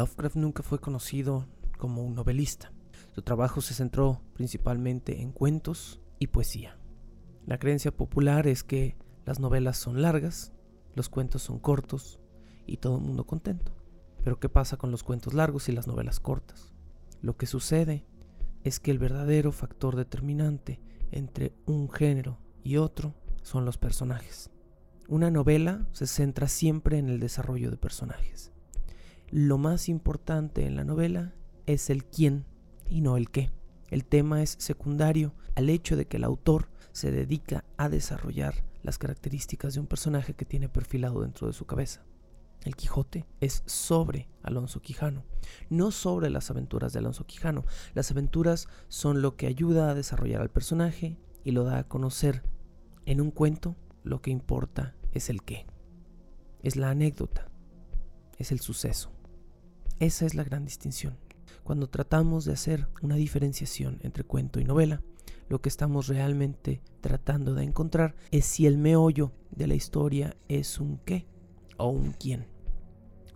Lovecraft nunca fue conocido como un novelista. Su trabajo se centró principalmente en cuentos y poesía. La creencia popular es que las novelas son largas, los cuentos son cortos y todo el mundo contento. Pero ¿qué pasa con los cuentos largos y las novelas cortas? Lo que sucede es que el verdadero factor determinante entre un género y otro son los personajes. Una novela se centra siempre en el desarrollo de personajes lo más importante en la novela es el quién y no el qué. El tema es secundario al hecho de que el autor se dedica a desarrollar las características de un personaje que tiene perfilado dentro de su cabeza. El Quijote es sobre Alonso Quijano, no sobre las aventuras de Alonso Quijano. Las aventuras son lo que ayuda a desarrollar al personaje y lo da a conocer. En un cuento lo que importa es el qué. Es la anécdota, es el suceso. Esa es la gran distinción. Cuando tratamos de hacer una diferenciación entre cuento y novela, lo que estamos realmente tratando de encontrar es si el meollo de la historia es un qué o un quién.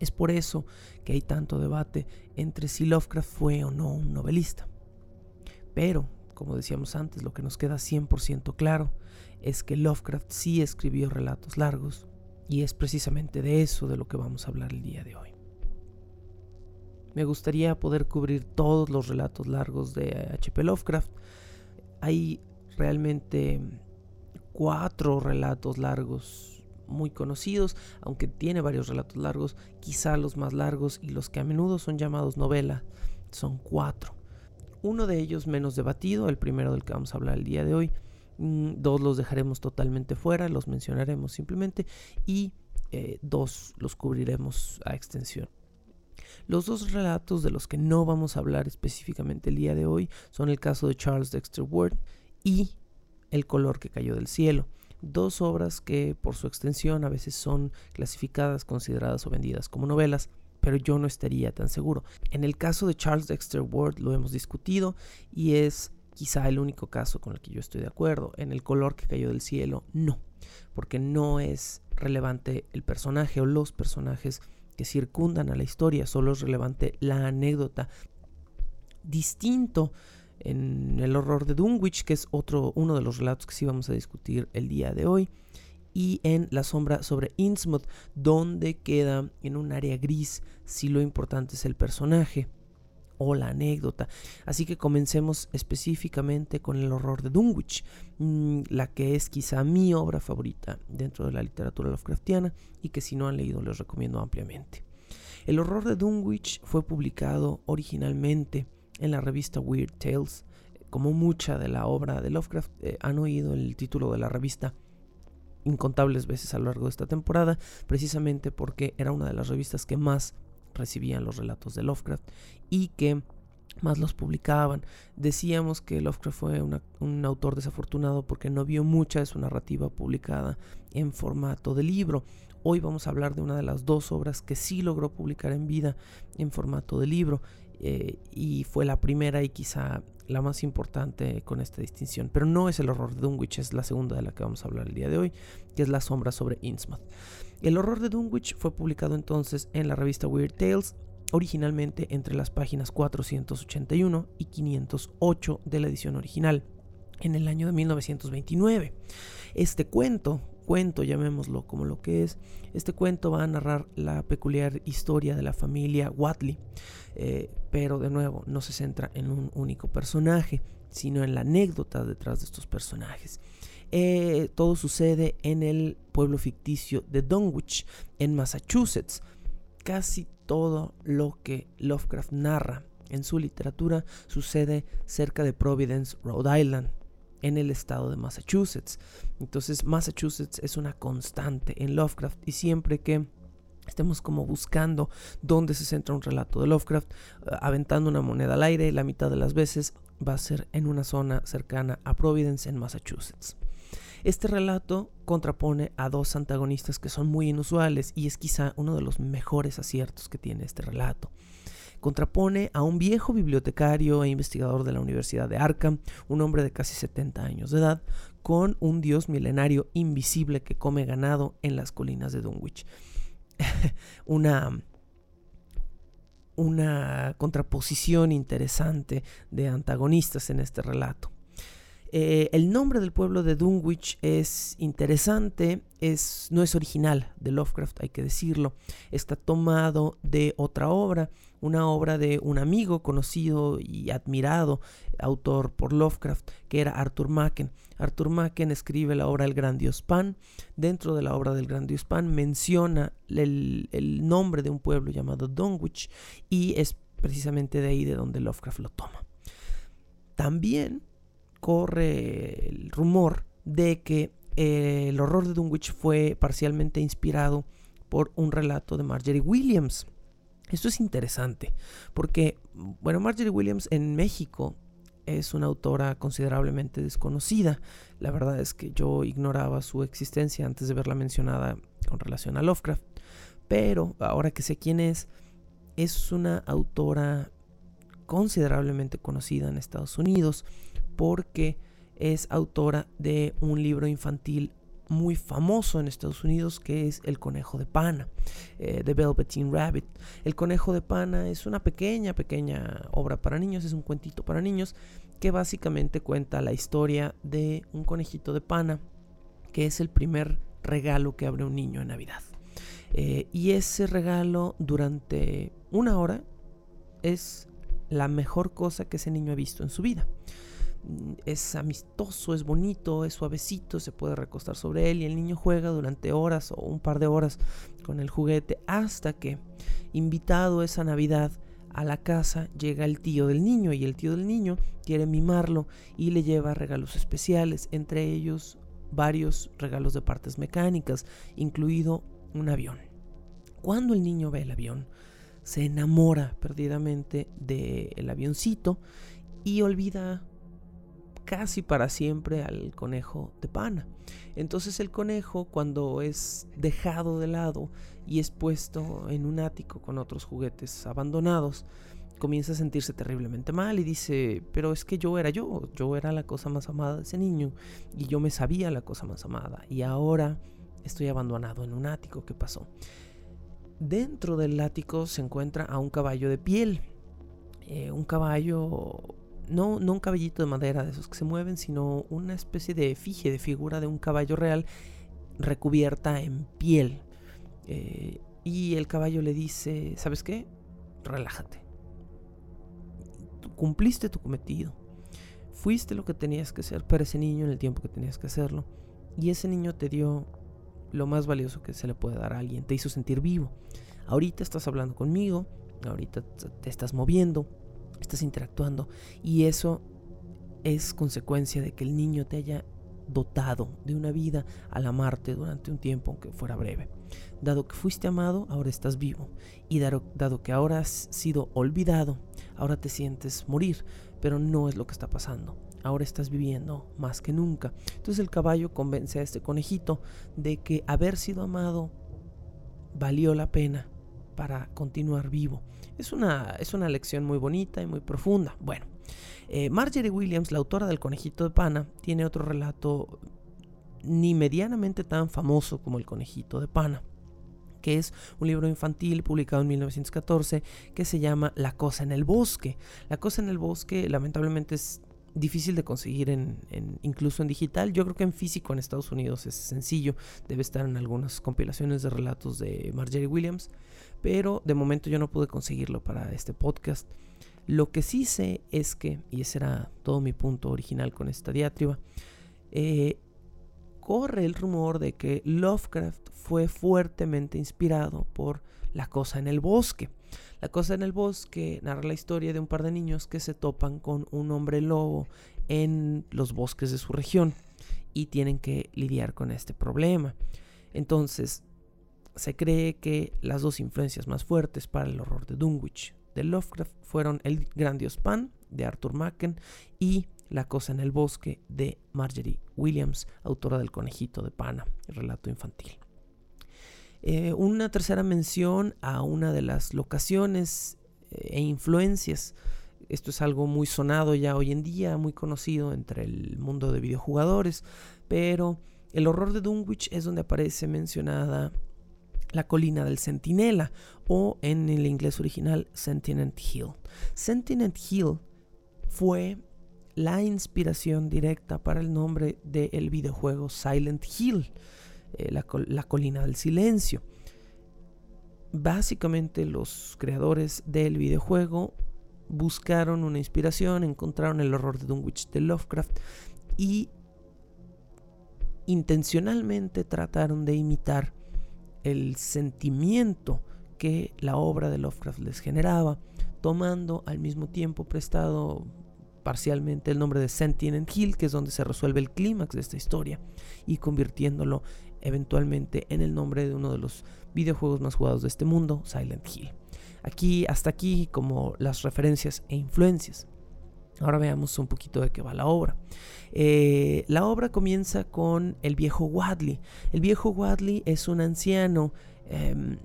Es por eso que hay tanto debate entre si Lovecraft fue o no un novelista. Pero, como decíamos antes, lo que nos queda 100% claro es que Lovecraft sí escribió relatos largos y es precisamente de eso de lo que vamos a hablar el día de hoy. Me gustaría poder cubrir todos los relatos largos de H.P. Lovecraft. Hay realmente cuatro relatos largos muy conocidos, aunque tiene varios relatos largos, quizá los más largos y los que a menudo son llamados novela, son cuatro. Uno de ellos menos debatido, el primero del que vamos a hablar el día de hoy. Mm, dos los dejaremos totalmente fuera, los mencionaremos simplemente y eh, dos los cubriremos a extensión. Los dos relatos de los que no vamos a hablar específicamente el día de hoy son el caso de Charles Dexter Ward y El color que cayó del cielo, dos obras que por su extensión a veces son clasificadas, consideradas o vendidas como novelas, pero yo no estaría tan seguro. En el caso de Charles Dexter Ward lo hemos discutido y es quizá el único caso con el que yo estoy de acuerdo. En el color que cayó del cielo, no, porque no es relevante el personaje o los personajes que circundan a la historia, solo es relevante la anécdota. Distinto en el horror de Dunwich, que es otro, uno de los relatos que sí vamos a discutir el día de hoy, y en La sombra sobre Innsmouth, donde queda en un área gris si lo importante es el personaje la anécdota. Así que comencemos específicamente con el horror de Dunwich, mm, la que es quizá mi obra favorita dentro de la literatura Lovecraftiana y que si no han leído les recomiendo ampliamente. El horror de Dunwich fue publicado originalmente en la revista Weird Tales. Como mucha de la obra de Lovecraft, eh, han oído el título de la revista incontables veces a lo largo de esta temporada, precisamente porque era una de las revistas que más recibían los relatos de Lovecraft y que más los publicaban. Decíamos que Lovecraft fue un autor desafortunado porque no vio mucha de su narrativa publicada en formato de libro. Hoy vamos a hablar de una de las dos obras que sí logró publicar en vida en formato de libro eh, y fue la primera y quizá la más importante con esta distinción. Pero no es el horror de Dunwich, es la segunda de la que vamos a hablar el día de hoy, que es La sombra sobre Innsmouth. El horror de Dunwich fue publicado entonces en la revista Weird Tales, originalmente entre las páginas 481 y 508 de la edición original, en el año de 1929. Este cuento cuento, llamémoslo como lo que es, este cuento va a narrar la peculiar historia de la familia Watley, eh, pero de nuevo no se centra en un único personaje, sino en la anécdota detrás de estos personajes. Eh, todo sucede en el pueblo ficticio de Dunwich, en Massachusetts. Casi todo lo que Lovecraft narra en su literatura sucede cerca de Providence, Rhode Island, en el estado de Massachusetts. Entonces Massachusetts es una constante en Lovecraft y siempre que estemos como buscando dónde se centra un relato de Lovecraft, eh, aventando una moneda al aire, la mitad de las veces va a ser en una zona cercana a Providence, en Massachusetts. Este relato contrapone a dos antagonistas que son muy inusuales y es quizá uno de los mejores aciertos que tiene este relato contrapone a un viejo bibliotecario e investigador de la Universidad de Arkham, un hombre de casi 70 años de edad, con un dios milenario invisible que come ganado en las colinas de Dunwich. una, una contraposición interesante de antagonistas en este relato. Eh, el nombre del pueblo de Dunwich es interesante, es, no es original de Lovecraft, hay que decirlo. Está tomado de otra obra, una obra de un amigo conocido y admirado, autor por Lovecraft, que era Arthur Machen. Arthur Machen escribe la obra El Gran Dios Pan. Dentro de la obra del Gran Dios Pan menciona el, el nombre de un pueblo llamado Dunwich y es precisamente de ahí de donde Lovecraft lo toma. También corre el rumor de que eh, el horror de Dunwich fue parcialmente inspirado por un relato de Marjorie Williams. Esto es interesante porque, bueno, Marjorie Williams en México es una autora considerablemente desconocida. La verdad es que yo ignoraba su existencia antes de verla mencionada con relación a Lovecraft. Pero ahora que sé quién es, es una autora considerablemente conocida en Estados Unidos porque es autora de un libro infantil muy famoso en Estados Unidos que es El Conejo de Pana, eh, The Velveteen Rabbit. El Conejo de Pana es una pequeña, pequeña obra para niños, es un cuentito para niños que básicamente cuenta la historia de un conejito de pana que es el primer regalo que abre un niño en Navidad. Eh, y ese regalo durante una hora es la mejor cosa que ese niño ha visto en su vida. Es amistoso, es bonito, es suavecito, se puede recostar sobre él y el niño juega durante horas o un par de horas con el juguete hasta que, invitado esa Navidad a la casa, llega el tío del niño y el tío del niño quiere mimarlo y le lleva regalos especiales, entre ellos varios regalos de partes mecánicas, incluido un avión. Cuando el niño ve el avión, se enamora perdidamente del avioncito y olvida casi para siempre al conejo de pana. Entonces el conejo cuando es dejado de lado y es puesto en un ático con otros juguetes abandonados, comienza a sentirse terriblemente mal y dice, pero es que yo era yo, yo era la cosa más amada de ese niño y yo me sabía la cosa más amada y ahora estoy abandonado en un ático, ¿qué pasó? Dentro del ático se encuentra a un caballo de piel, eh, un caballo no, no un caballito de madera de esos que se mueven, sino una especie de efigie, de figura de un caballo real recubierta en piel. Eh, y el caballo le dice, ¿sabes qué? Relájate. Cumpliste tu cometido. Fuiste lo que tenías que ser para ese niño en el tiempo que tenías que hacerlo. Y ese niño te dio lo más valioso que se le puede dar a alguien. Te hizo sentir vivo. Ahorita estás hablando conmigo. Ahorita te estás moviendo estás interactuando y eso es consecuencia de que el niño te haya dotado de una vida al amarte durante un tiempo, aunque fuera breve. Dado que fuiste amado, ahora estás vivo. Y dado, dado, que ahora has sido olvidado, ahora te sientes morir. Pero no es lo que está pasando. Ahora estás viviendo más que nunca. Entonces el caballo convence a este conejito de que haber sido amado valió la pena para continuar vivo. Es una, es una lección muy bonita y muy profunda. Bueno, eh, Marjorie Williams, la autora del Conejito de Pana, tiene otro relato ni medianamente tan famoso como El Conejito de Pana que es un libro infantil publicado en 1914 que se llama La cosa en el bosque. La cosa en el bosque lamentablemente es difícil de conseguir en, incluso en digital. Yo creo que en físico en Estados Unidos es sencillo. Debe estar en algunas compilaciones de relatos de Marjorie Williams. Pero de momento yo no pude conseguirlo para este podcast. Lo que sí sé es que, y ese era todo mi punto original con esta diatriba, eh, corre el rumor de que Lovecraft fue fuertemente inspirado por La cosa en el bosque. La cosa en el bosque narra la historia de un par de niños que se topan con un hombre lobo en los bosques de su región y tienen que lidiar con este problema. Entonces, se cree que las dos influencias más fuertes para el horror de Dunwich de Lovecraft fueron El gran dios Pan de Arthur Machen y La cosa en el bosque de Marjorie Williams, autora del Conejito de Pana, el relato infantil. Eh, una tercera mención a una de las locaciones eh, e influencias. Esto es algo muy sonado ya hoy en día, muy conocido entre el mundo de videojugadores, pero el horror de Dunwich es donde aparece mencionada la colina del Centinela o en el inglés original Sentinel Hill. Sentinel Hill fue la inspiración directa para el nombre del videojuego Silent Hill. Eh, la, colina del silencio. Básicamente los creadores del videojuego buscaron una inspiración, encontraron el horror de Dunwich de Lovecraft y intencionalmente trataron de imitar el sentimiento que la obra de Lovecraft les generaba, tomando al mismo tiempo prestado parcialmente el nombre de Sentinel Hill, que es donde se resuelve el clímax de esta historia, y convirtiéndolo eventualmente en el nombre de uno de los videojuegos más jugados de este mundo, Silent Hill. Aquí, hasta aquí, como las referencias e influencias. Ahora veamos un poquito de qué va la obra. Eh, la obra comienza con el viejo Wadley. El viejo Wadley es un anciano em,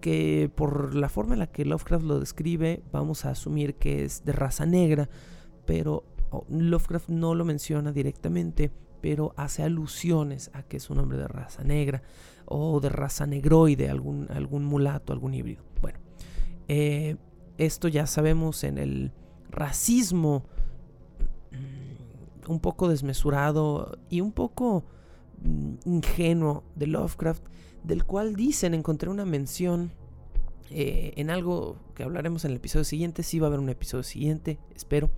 que por la forma en la que Lovecraft lo describe, vamos a asumir que es de raza negra, pero oh, Lovecraft no lo menciona directamente, pero hace alusiones a que es un hombre de raza negra o de raza negroide, algún, algún mulato, algún híbrido. Bueno, eh, esto ya sabemos en el racismo mm, un poco desmesurado y un poco mm, ingenuo de Lovecraft, del cual dicen, encontré una mención eh, en algo que hablaremos en el episodio siguiente, sí va a haber un episodio siguiente, espero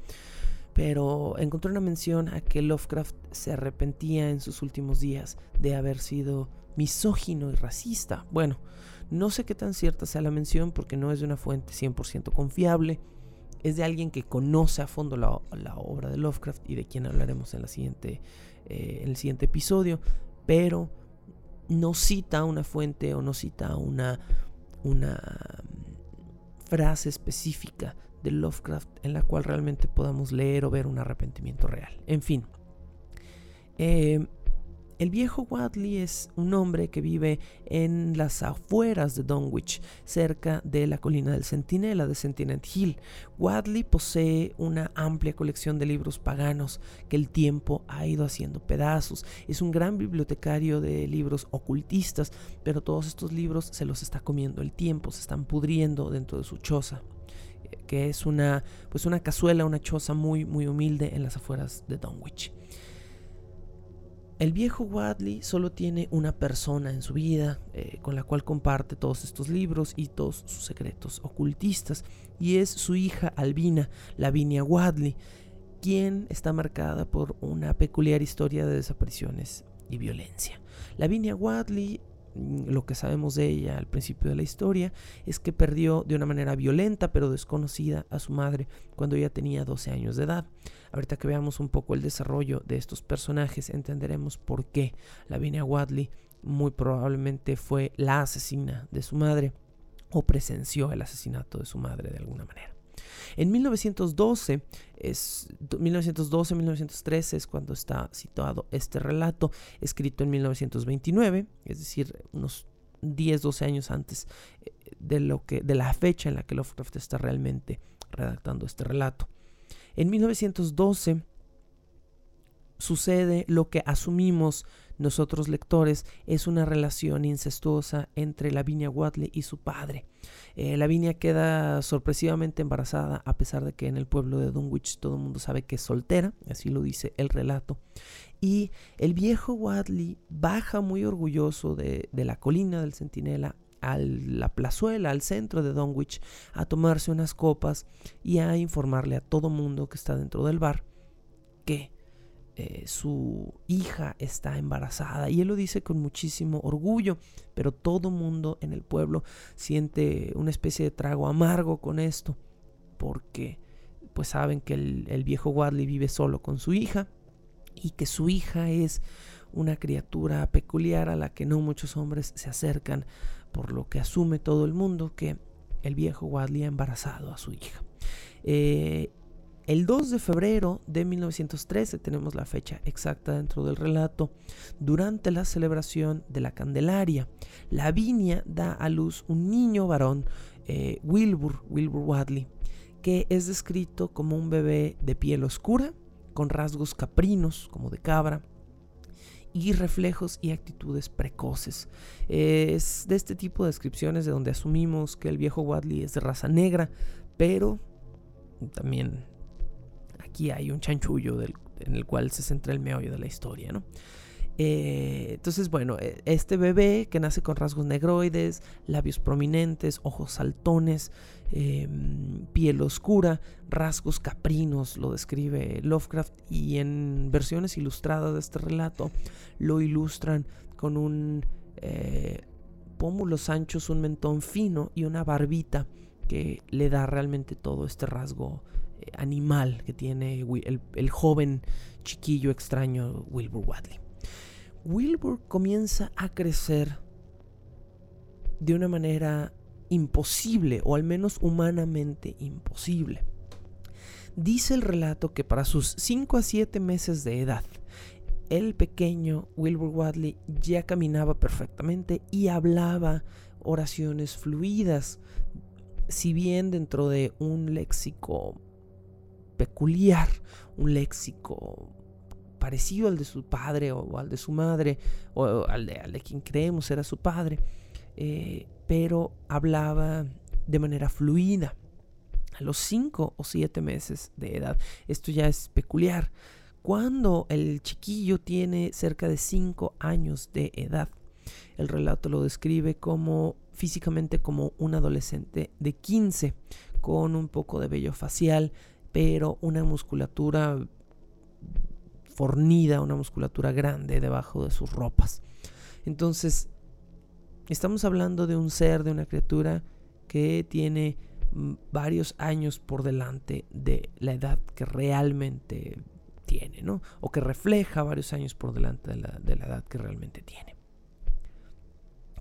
pero encontré una mención a que Lovecraft se arrepentía en sus últimos días de haber sido misógino y racista. Bueno, no sé qué tan cierta sea la mención porque no es de una fuente 100% confiable. Es de alguien que conoce a fondo la, obra de Lovecraft y de quien hablaremos en, eh, en el siguiente episodio, pero no cita una fuente o no cita una, una mm, frase específica de Lovecraft en la cual realmente podamos leer o ver un arrepentimiento real. En fin, eh, el viejo Wadley es un hombre que vive en las afueras de Dunwich, cerca de la colina del Centinela de Sentinel Hill. Wadley posee una amplia colección de libros paganos que el tiempo ha ido haciendo pedazos. Es un gran bibliotecario de libros ocultistas, pero todos estos libros se los está comiendo el tiempo, se están pudriendo dentro de su choza que es una, pues una cazuela, una choza muy, muy humilde en las afueras de Dunwich. El viejo Wadley solo tiene una persona en su vida eh, con la cual comparte todos estos libros y todos sus secretos ocultistas, y es su hija Albina, Lavinia Wadley, quien está marcada por una peculiar historia de desapariciones y violencia. Lavinia Wadley lo que sabemos de ella al principio de la historia es que perdió de una manera violenta pero desconocida a su madre cuando ella tenía 12 años de edad. Ahorita que veamos un poco el desarrollo de estos personajes entenderemos por qué Lavinia Wadley muy probablemente fue la asesina de su madre o presenció el asesinato de su madre de alguna manera. En 1912, es 1912-1913 es cuando está situado este relato, escrito en 1929, es decir, unos 10, 12 años antes eh, de, lo que, de la fecha en la que Lovecraft está realmente redactando este relato. En 1912 sucede lo que asumimos nosotros lectores es una relación incestuosa entre Lavinia Wadley y su padre. Eh, Lavinia queda sorpresivamente embarazada a pesar de que en el pueblo de Dunwich todo el mundo sabe que es soltera, así lo dice el relato. Y el viejo Wadley baja muy orgulloso de, de la colina del Centinela a la plazuela, al centro de Dunwich, a tomarse unas copas y a informarle a todo mundo que está dentro del bar que eh, su hija está embarazada. Y él lo dice con muchísimo orgullo, pero todo mundo en el pueblo siente una especie de trago amargo con esto, porque pues saben que el, el viejo Wadley vive solo con su hija y que su hija es una criatura peculiar a la que no muchos hombres se acercan por lo que asume todo el mundo que el viejo Wadley ha embarazado a su hija. Eh, el 2 de febrero de 1913, tenemos la fecha exacta dentro del relato, durante la celebración de la Candelaria, Lavinia da a luz un niño varón, eh, Wilbur, Wilbur Wadley, que es descrito como un bebé de piel oscura, con rasgos caprinos, como de cabra, y reflejos y actitudes precoces. Es de este tipo de descripciones de donde asumimos que el viejo Wadley es de raza negra, pero también aquí hay un chanchullo en el cual se centra el meollo de la historia, ¿no? Eh, entonces, bueno, e, este bebé que nace con rasgos negroides, labios prominentes, ojos saltones, em, piel oscura, rasgos caprinos, lo describe Lovecraft y en versiones ilustradas de este relato lo ilustran con un eh, pómulos anchos, un mentón fino y una barbita que le da realmente todo este rasgo animal que tiene el, el joven chiquillo extraño Wilbur Wadley. Wilbur comienza a crecer de una manera imposible, o al menos humanamente imposible. Dice el relato que para sus 5 a 7 meses de edad, el pequeño Wilbur Wadley ya caminaba perfectamente y hablaba oraciones fluidas, si bien dentro de un léxico peculiar, un léxico parecido al de su padre o, al de su madre o, al, de, al, de, quien creemos era su padre, eh, pero hablaba de manera fluida a los 5 o 7 meses de edad. Esto ya es peculiar. Cuando el chiquillo tiene cerca de 5 años de edad, el relato lo describe como físicamente como un adolescente de 15, con un poco de vello facial, pero una musculatura fornida, una musculatura grande debajo de sus ropas. Entonces, estamos hablando de un ser, de una criatura que tiene mm, varios años por delante de la edad que realmente tiene, ¿no? O que refleja varios años por delante de la, de la edad que realmente tiene.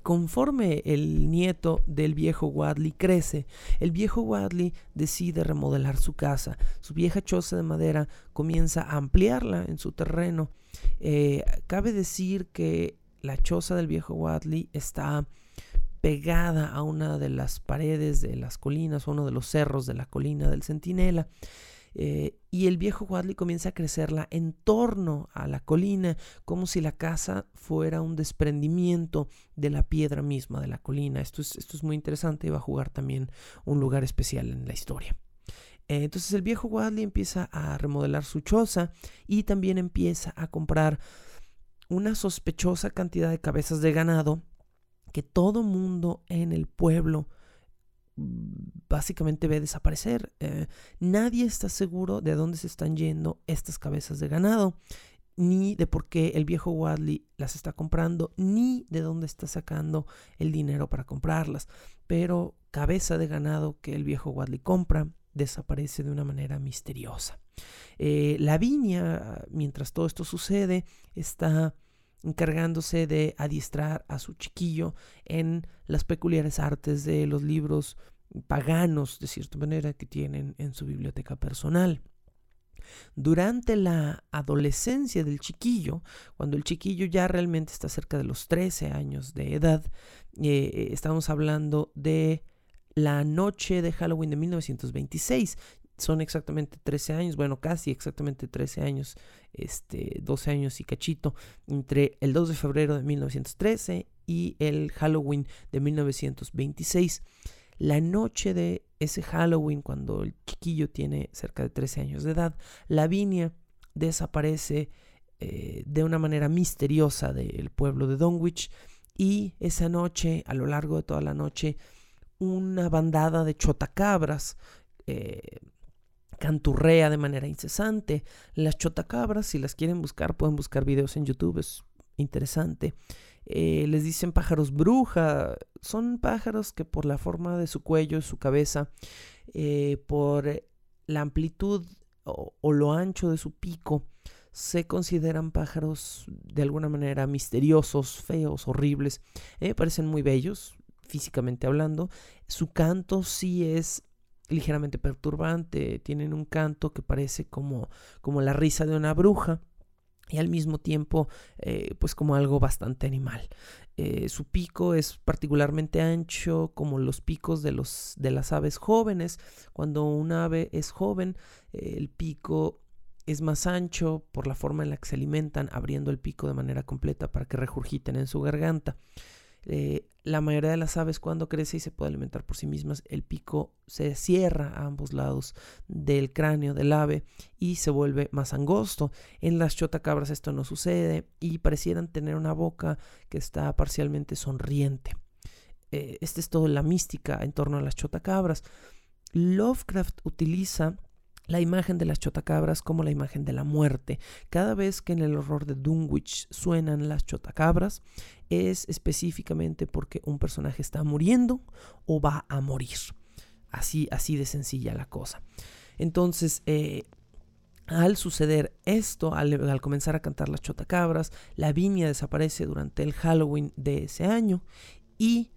Conforme el nieto del viejo Wadley crece, el viejo Wadley decide remodelar su casa. Su vieja choza de madera comienza a ampliarla en su terreno. Eh, cabe decir que la choza del viejo Wadley está pegada a una de las paredes de las colinas, uno de los cerros de la colina del Centinela. Eh, y el viejo Wadley comienza a crecerla en torno a la colina, como si la casa fuera un desprendimiento de la piedra misma de la colina. Esto es, esto es muy interesante y va a jugar también un lugar especial en la historia. Eh, entonces el viejo Wadley empieza a remodelar su choza y también empieza a comprar una sospechosa cantidad de cabezas de ganado que todo mundo en el pueblo básicamente ve desaparecer. Eh, nadie está seguro de dónde se están yendo estas cabezas de ganado, ni de por qué el viejo Wadley las está comprando, ni de dónde está sacando el dinero para comprarlas. Pero cabeza de ganado que el viejo Wadley compra desaparece de una manera misteriosa. Eh, la viña, mientras todo esto sucede, está encargándose de adiestrar a su chiquillo en las peculiares artes de los libros paganos, de cierta manera, que tienen en su biblioteca personal. Durante la adolescencia del chiquillo, cuando el chiquillo ya realmente está cerca de los 13 años de edad, eh, estamos hablando de la noche de Halloween de 1926. Son exactamente 13 años, bueno, casi exactamente 13 años, este, 12 años y cachito, entre el 2 de febrero de 1913 y el Halloween de 1926. La noche de ese Halloween, cuando el chiquillo tiene cerca de 13 años de edad, Lavinia desaparece eh, de una manera misteriosa del pueblo de Donwich y esa noche, a lo largo de toda la noche, una bandada de chotacabras eh, canturrea de manera incesante. Las chotacabras, si las quieren buscar, pueden buscar videos en YouTube, es interesante. Eh, les dicen pájaros bruja. Son pájaros que por la forma de su cuello, su cabeza, eh, por la amplitud o, lo ancho de su pico, se consideran pájaros de alguna manera misteriosos, feos, horribles. me parecen muy bellos, físicamente hablando. Su canto sí es ligeramente perturbante, tienen un canto que parece como, como la risa de una bruja y al mismo tiempo eh, pues como algo bastante animal. Eh, su pico es particularmente ancho como los picos de, los, de las aves jóvenes. Cuando un ave es joven, eh, el pico es más ancho por la forma en la que se alimentan, abriendo el pico de manera completa para que regurgiten en su garganta. Eh, la mayoría de las aves cuando crece y se puede alimentar por sí mismas, el pico se cierra a ambos lados del cráneo del ave y se vuelve más angosto. En las chotacabras esto no sucede y parecieran tener una boca que está parcialmente sonriente. Eh, esta es toda la mística en torno a las chotacabras. Lovecraft utiliza la imagen de las chotacabras como la imagen de la muerte. Cada vez que en el horror de Dunwich suenan las chotacabras, es específicamente porque un personaje está muriendo o va a morir. Así, así de sencilla la cosa. Entonces, eh, al suceder esto, al, al, comenzar a cantar las chotacabras, la viña desaparece durante el Halloween de ese año y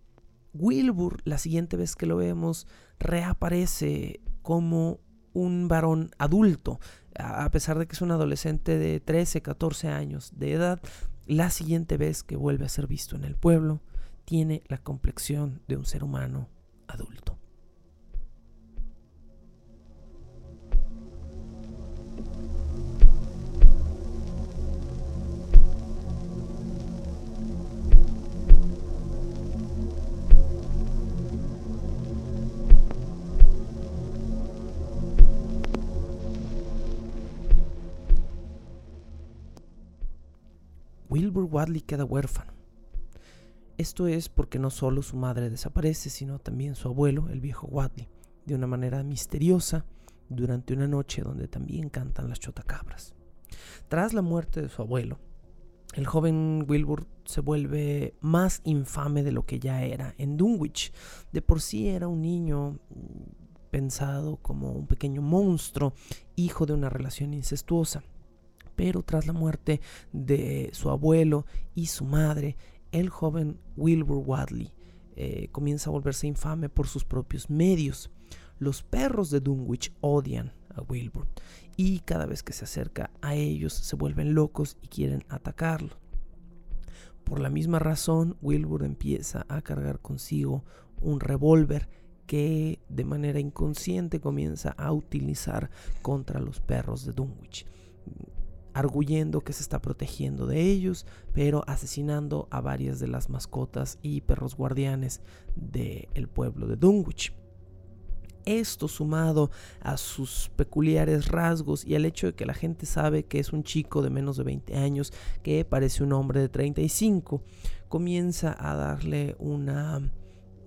Wilbur, la siguiente vez que lo vemos, reaparece como un varón adulto, a pesar de que es un adolescente de 13, 14 años de edad, la siguiente vez que vuelve a ser visto en el pueblo, tiene la complexión de un ser humano adulto. Wilbur Wadley queda huérfano. Esto es porque no solo su madre desaparece, sino también su abuelo, el viejo Wadley, de una manera misteriosa durante una noche donde también cantan las chotacabras. Tras la muerte de su abuelo, el joven Wilbur se vuelve más infame de lo que ya era en Dunwich. De por sí era un niño mm, pensado como un pequeño monstruo, hijo de una relación incestuosa pero tras la muerte de su abuelo y su madre, el joven Wilbur Wadley eh, comienza a volverse infame por sus propios medios. Los perros de Dunwich odian a Wilbur y cada vez que se acerca a ellos se vuelven locos y quieren atacarlo. Por la misma razón, Wilbur empieza a cargar consigo un revólver que de manera inconsciente comienza a utilizar contra los perros de Dunwich arguyendo que se está protegiendo de ellos, pero asesinando a varias de las mascotas y perros guardianes del pueblo de Dunwich. Esto sumado a sus peculiares rasgos y al hecho de que la gente sabe que es un chico de menos de 20 años que parece un hombre de 35, comienza a darle una,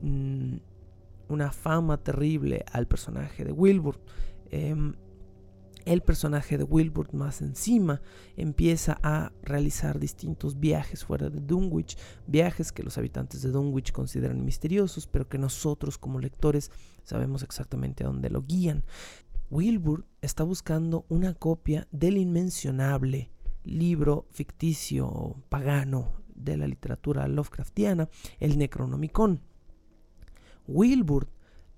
mm, una fama terrible al personaje de Wilbur. Em, el personaje de Wilbur más encima empieza a realizar distintos viajes fuera de Dunwich, viajes que los habitantes de Dunwich consideran misteriosos, pero que nosotros como lectores sabemos exactamente a dónde lo guían. Wilbur está buscando una copia del inmencionable libro ficticio pagano de la literatura Lovecraftiana, el Necronomicon. Wilbur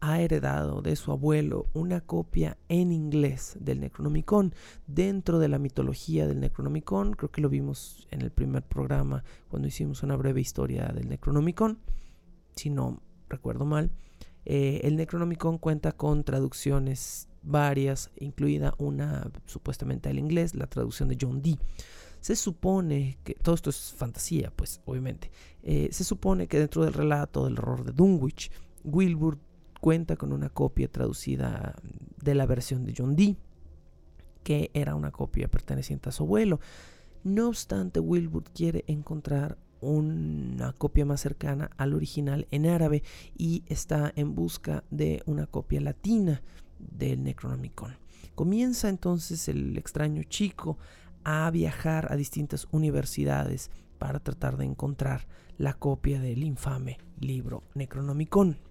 ha heredado de su abuelo una copia en inglés del Necronomicon dentro de la mitología del Necronomicon. Creo que lo vimos en el primer programa cuando hicimos una breve historia del Necronomicon, si no recuerdo mal. Eh, el Necronomicon cuenta con traducciones varias, incluida una supuestamente al inglés, la traducción de John Dee. Se supone que, todo esto es fantasía, pues obviamente, eh, se supone que dentro del relato del horror de Dunwich, Wilbur cuenta con una copia traducida de la versión de John Dee, que era una copia perteneciente a su abuelo. No obstante, Wilbur quiere encontrar una copia más cercana al original en árabe y está en busca de una copia latina del Necronomicon. Comienza entonces el extraño chico a viajar a distintas universidades para tratar de encontrar la copia del infame libro Necronomicon.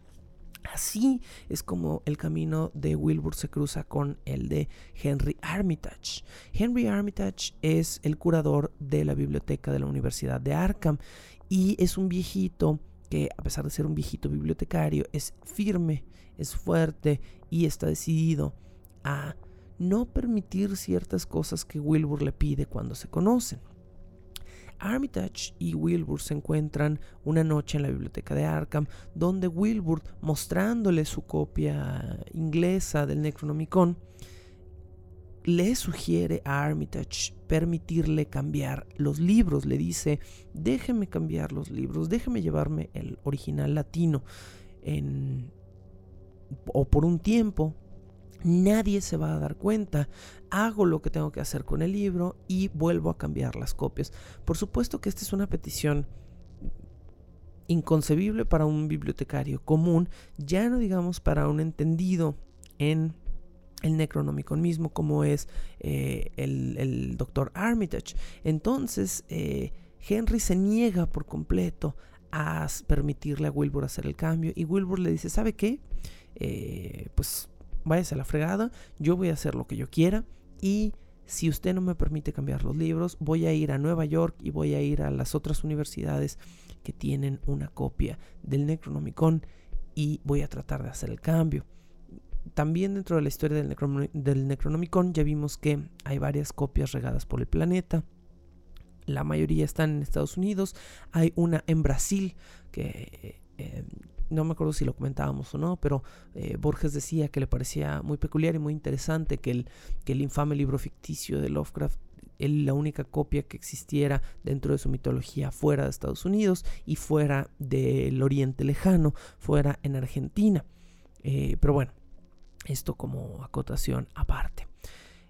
Así es como el camino de Wilbur se cruza con el de Henry Armitage. Henry Armitage es el curador de la biblioteca de la Universidad de Arkham y es un viejito que a pesar de ser un viejito bibliotecario es firme, es fuerte y está decidido a no permitir ciertas cosas que Wilbur le pide cuando se conocen. Armitage y Wilbur se encuentran una noche en la biblioteca de Arkham, donde Wilbur, mostrándole su copia inglesa del Necronomicon, le sugiere a Armitage permitirle cambiar los libros. Le dice, déjeme cambiar los libros, déjeme llevarme el original latino en, o por un tiempo Nadie se va a dar cuenta. Hago lo que tengo que hacer con el libro y vuelvo a cambiar las copias. Por supuesto que esta es una petición inconcebible para un bibliotecario común, ya no digamos para un entendido en el Necronomicon mismo, como es eh, el, doctor Armitage. Entonces, eh, Henry se niega por completo a permitirle a Wilbur hacer el cambio y Wilbur le dice, ¿sabe qué? Eh, pues váyase a la fregada, yo voy a hacer lo que yo quiera y si usted no me permite cambiar los libros, voy a ir a Nueva York y voy a ir a las otras universidades que tienen una copia del Necronomicon y voy a tratar de hacer el cambio. También dentro de la historia del, del Necronomicon ya vimos que hay varias copias regadas por el planeta. La mayoría están en Estados Unidos. Hay una en Brasil que, eh, no me acuerdo si lo comentábamos o no, pero eh, Borges decía que le parecía muy peculiar y muy interesante que el, que el infame libro ficticio de Lovecraft la única copia que existiera dentro de su mitología fuera de Estados Unidos y fuera del Oriente Lejano, fuera en Argentina. Eh, pero bueno, esto como acotación aparte.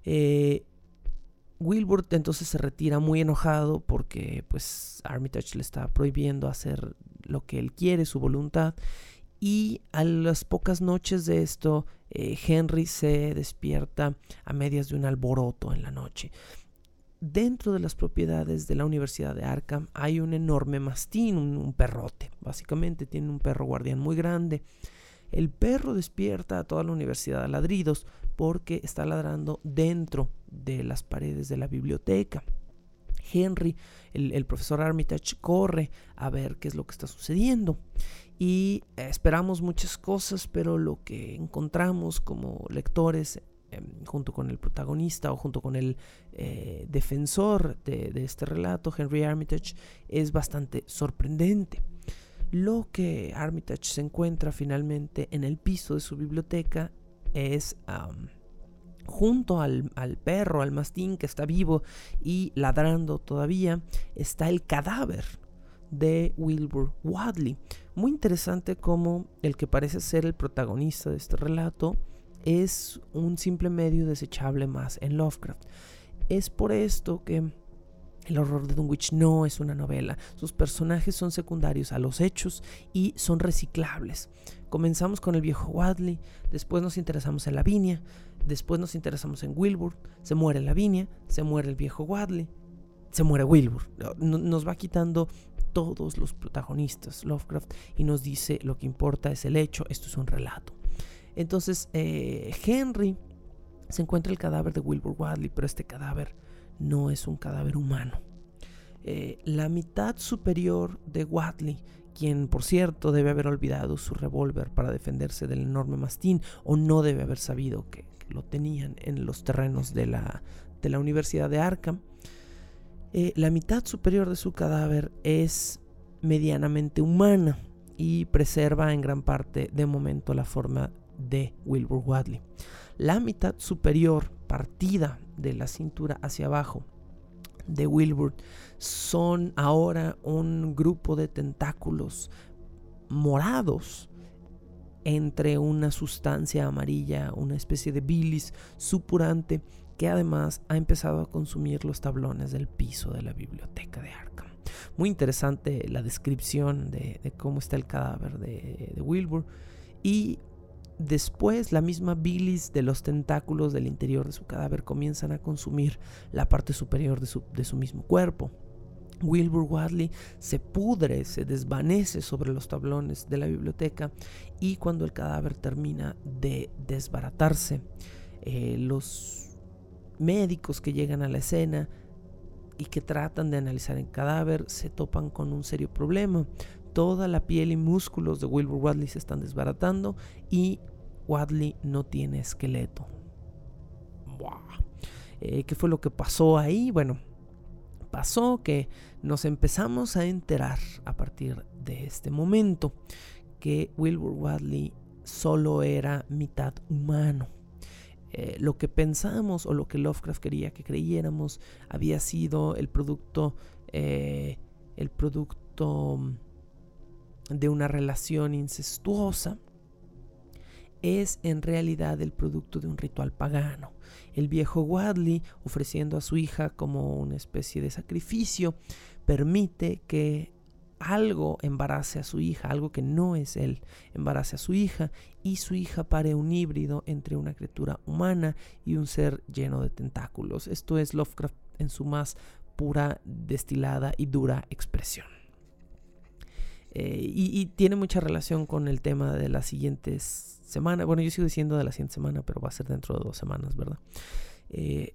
Eh, Wilbur entonces se retira muy enojado porque pues Armitage le está prohibiendo hacer lo que él quiere, su voluntad. Y a las pocas noches de esto, eh, Henry se despierta a medias de un alboroto en la noche. Dentro de las propiedades de la Universidad de Arkham hay un enorme mastín, un, perrote. Básicamente tiene un perro guardián muy grande. El perro despierta a toda la universidad a ladridos porque está ladrando dentro de las paredes de la biblioteca. Henry, el, profesor Armitage, corre a ver qué es lo que está sucediendo. Y esperamos muchas cosas, pero lo que encontramos como lectores em, junto con el protagonista o junto con el eh, defensor de, este relato, Henry Armitage, es bastante sorprendente. Lo que Armitage se encuentra finalmente en el piso de su biblioteca es junto al, perro, al mastín que está vivo y ladrando todavía, está el cadáver de Wilbur Wadley. Muy interesante como el que parece ser el protagonista de este relato es un simple medio desechable más en Lovecraft. Es por esto que el horror de Dunwich no es una novela. Sus personajes son secundarios a los hechos y son reciclables. Comenzamos con el viejo Wadley, después nos interesamos en Lavinia, después nos interesamos en Wilbur, se muere Lavinia, se muere el viejo Wadley, se muere Wilbur. Nos va quitando todos los protagonistas Lovecraft y nos dice lo que importa es el hecho, esto es un relato. Entonces eh, Henry se encuentra el cadáver de Wilbur Wadley, pero este cadáver no es un cadáver humano. Eh, la mitad superior de Wadley, quien por cierto debe haber olvidado su revólver para defenderse del enorme mastín o no debe haber sabido que, lo tenían en los terrenos de la, de la Universidad de Arkham, eh, la mitad superior de su cadáver es medianamente humana y preserva en gran parte de momento la forma de Wilbur Wadley. La mitad superior partida de la cintura hacia abajo de Wilbur son ahora un grupo de tentáculos morados entre una sustancia amarilla, una especie de bilis supurante que además ha empezado a consumir los tablones del piso de la biblioteca de Arkham. Muy interesante la descripción de, cómo está el cadáver de, Wilbur. Y después la misma bilis de los tentáculos del interior de su cadáver comienzan a consumir la parte superior de su, de su mismo cuerpo. Wilbur Wadley se pudre, se desvanece sobre los tablones de la biblioteca y cuando el cadáver termina de desbaratarse, eh, los médicos que llegan a la escena y que tratan de analizar el cadáver se topan con un serio problema. Toda la piel y músculos de Wilbur Wadley se están desbaratando y Wadley no tiene esqueleto. Eh, ¿Qué fue lo que pasó ahí? Bueno, pasó que nos empezamos a enterar a partir de este momento que Wilbur Wadley solo era mitad humano. Eh, lo que pensamos o lo que Lovecraft quería que creyéramos había sido el producto, eh, el producto de una relación incestuosa, es en realidad el producto de un ritual pagano. El viejo Wadley, ofreciendo a su hija como una especie de sacrificio, permite que algo embarace a su hija, algo que no es él, embarace a su hija y su hija pare un híbrido entre una criatura humana y un ser lleno de tentáculos. Esto es Lovecraft en su más pura, destilada y dura expresión. Eh, y, tiene mucha relación con el tema de las siguientes semanas. Bueno, yo sigo diciendo de la siguiente semana, pero va a ser dentro de dos semanas, ¿verdad? Eh,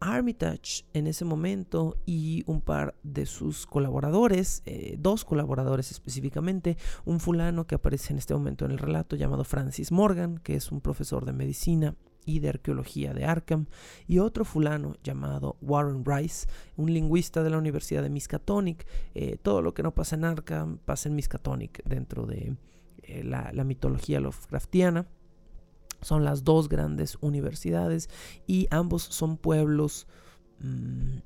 Armitage en ese momento y un par de sus colaboradores, eh, dos colaboradores específicamente, un fulano que aparece en este momento en el relato llamado Francis Morgan, que es un profesor de medicina y de arqueología de Arkham, y otro fulano llamado Warren Rice, un lingüista de la Universidad de Miskatonic. Eh, todo lo que no pasa en Arkham pasa en Miskatonic dentro de eh, la, la mitología Lovecraftiana. Son las dos grandes universidades y ambos son pueblos mm,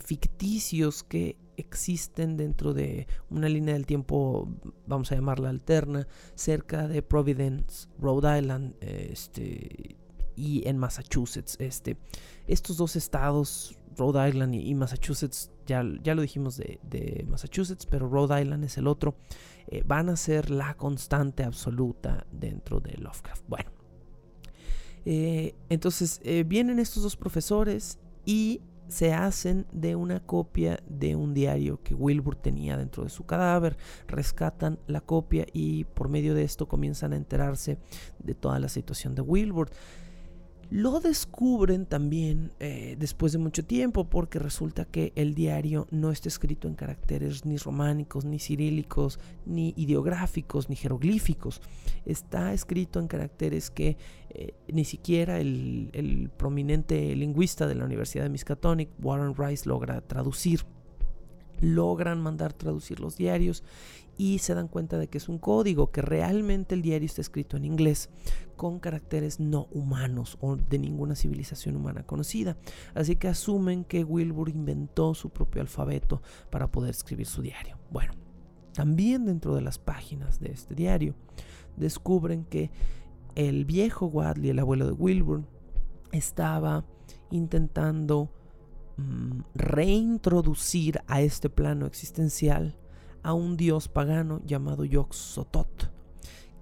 ficticios que existen dentro de una línea del tiempo, vamos a llamarla alterna, cerca de Providence, Rhode Island, este, y en Massachusetts. Este, estos dos estados, Rhode Island y, Massachusetts, ya, ya, lo dijimos de, Massachusetts, pero Rhode Island es el otro. Eh, van a ser la constante absoluta dentro de Lovecraft. Bueno, eh, entonces eh, vienen estos dos profesores y se hacen de una copia de un diario que Wilbur tenía dentro de su cadáver, rescatan la copia y por medio de esto comienzan a enterarse de toda la situación de Wilbur. Lo descubren también eh, después de mucho tiempo porque resulta que el diario no está escrito en caracteres ni románicos, ni cirílicos, ni ideográficos, ni jeroglíficos. Está escrito en caracteres que eh, ni siquiera el, el prominente lingüista de la Universidad de Miskatonic, Warren Rice, logra traducir logran mandar traducir los diarios y se dan cuenta de que es un código, que realmente el diario está escrito en inglés con caracteres no humanos o de ninguna civilización humana conocida. Así que asumen que Wilbur inventó su propio alfabeto para poder escribir su diario. Bueno, también dentro de las páginas de este diario descubren que el viejo Wadley, el abuelo de Wilbur, estaba intentando mm, reintroducir a este plano existencial a un dios pagano llamado Yoxotot,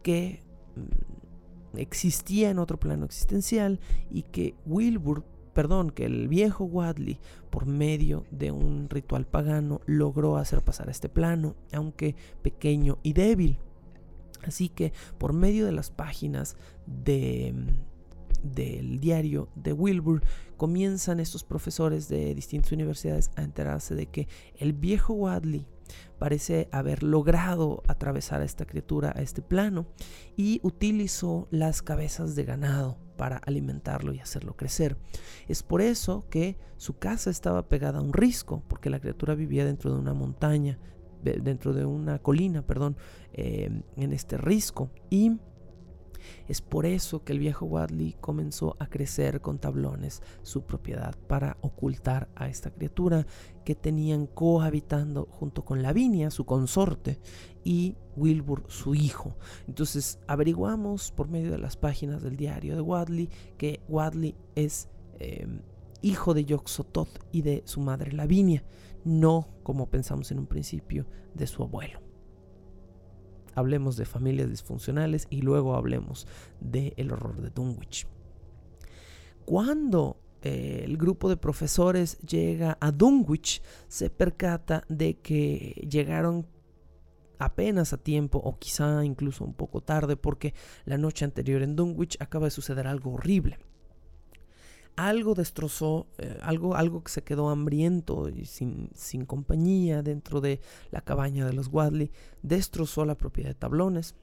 que mm, existía en otro plano existencial y que Wilbur, perdón, que el viejo Wadley, por medio de un ritual pagano, logró hacer pasar a este plano, aunque pequeño y débil. Así que por medio de las páginas de mm, del diario de Wilbur, comienzan estos profesores de distintas universidades a enterarse de que el viejo Wadley parece haber logrado atravesar a esta criatura a este plano y utilizó las cabezas de ganado para alimentarlo y hacerlo crecer. Es por eso que su casa estaba pegada a un risco, porque la criatura vivía dentro de una montaña dentro de una colina, perdón, eh, en este risco. Y es por eso que el viejo Wadley comenzó a crecer con tablones su propiedad para ocultar a esta criatura que tenían cohabitando junto con Lavinia, su consorte, y Wilbur, su hijo. Entonces averiguamos por medio de las páginas del diario de Wadley que Wadley es em, hijo de Yoxotot y de su madre Lavinia, no como pensamos en un principio de su abuelo hablemos de familias disfuncionales y luego hablemos del horror de Dunwich. Cuando eh, el grupo de profesores llega a Dunwich, se percata de que llegaron apenas a tiempo o quizá incluso un poco tarde porque la noche anterior en Dunwich acaba de suceder algo horrible algo destrozó, eh, algo, algo que se quedó hambriento y sin, sin, compañía dentro de la cabaña de los Wadley, destrozó la propiedad de tablones,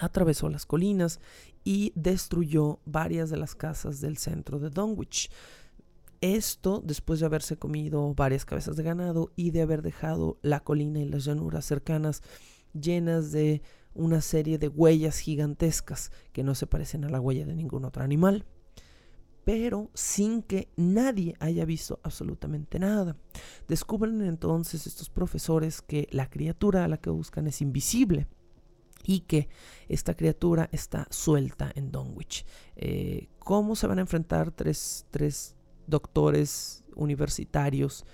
atravesó las colinas y destruyó varias de las casas del centro de Dunwich. Esto después de haberse comido varias cabezas de ganado y de haber dejado la colina y las llanuras cercanas llenas de una serie de huellas gigantescas que no se parecen a la huella de ningún otro animal pero sin que nadie haya visto absolutamente nada. Descubren entonces estos profesores que la criatura a la que buscan es invisible y que esta criatura está suelta en Dunwich. Eh, ¿Cómo se van a enfrentar tres, doctores universitarios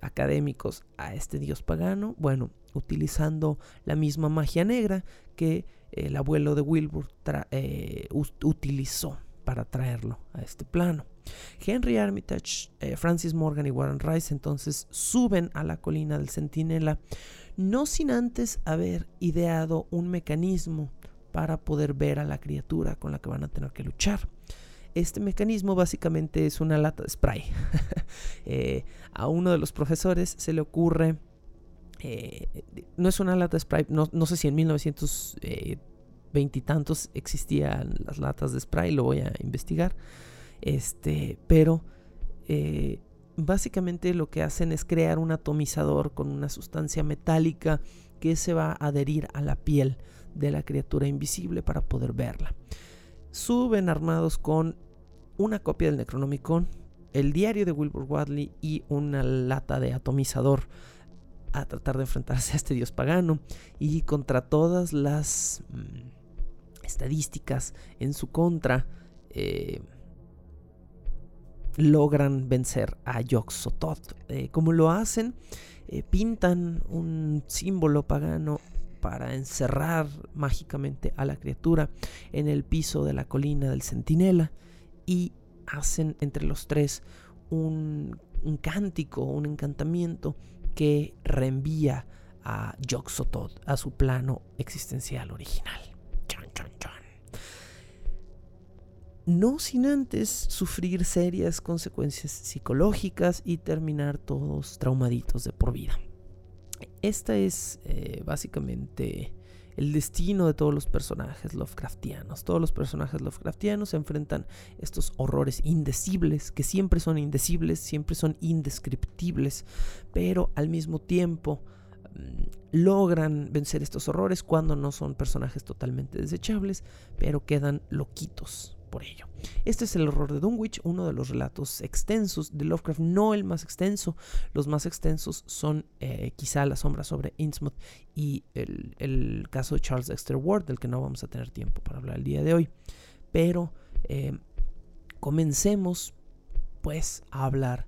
académicos a este dios pagano? Bueno, utilizando la misma magia negra que el abuelo de Wilbur eh, utilizó para traerlo a este plano. Henry Armitage, eh, Francis Morgan y Warren Rice entonces suben a la colina del Centinela, no sin antes haber ideado un mecanismo para poder ver a la criatura con la que van a tener que luchar. Este mecanismo básicamente es una lata de spray. Eh, a uno de los profesores se le ocurre, eh, no es una lata de spray, no, no sé si en 1900 veintitantos existían las latas de spray, lo voy a investigar. Este, pero eh, básicamente lo que hacen es crear un atomizador con una sustancia metálica que se va a adherir a la piel de la criatura invisible para poder verla. Suben armados con una copia del Necronomicon, el diario de Wilbur Wadley y una lata de atomizador a tratar de enfrentarse a este dios pagano y contra todas las mm, estadísticas en su contra, eh, logran vencer a Yoxotot. Eh, como lo hacen, eh, pintan un símbolo pagano para encerrar mágicamente a la criatura en el piso de la colina del centinela y hacen entre los tres un, un cántico, un encantamiento que reenvía a Yoxotot a su plano existencial original. No sin antes sufrir serias consecuencias psicológicas y terminar todos traumaditos de por vida. Este es eh, básicamente el destino de todos los personajes Lovecraftianos. Todos los personajes Lovecraftianos se enfrentan estos horrores indecibles, que siempre son indecibles, siempre son indescriptibles, pero al mismo tiempo logran vencer estos horrores cuando no son personajes totalmente desechables, pero quedan loquitos por ello. Este es el horror de Dunwich, uno de los relatos extensos de Lovecraft, no el más extenso. Los más extensos son eh, quizá La sombra sobre Innsmouth y el, caso de Charles Dexter Ward, del que no vamos a tener tiempo para hablar el día de hoy. Pero eh, comencemos pues a hablar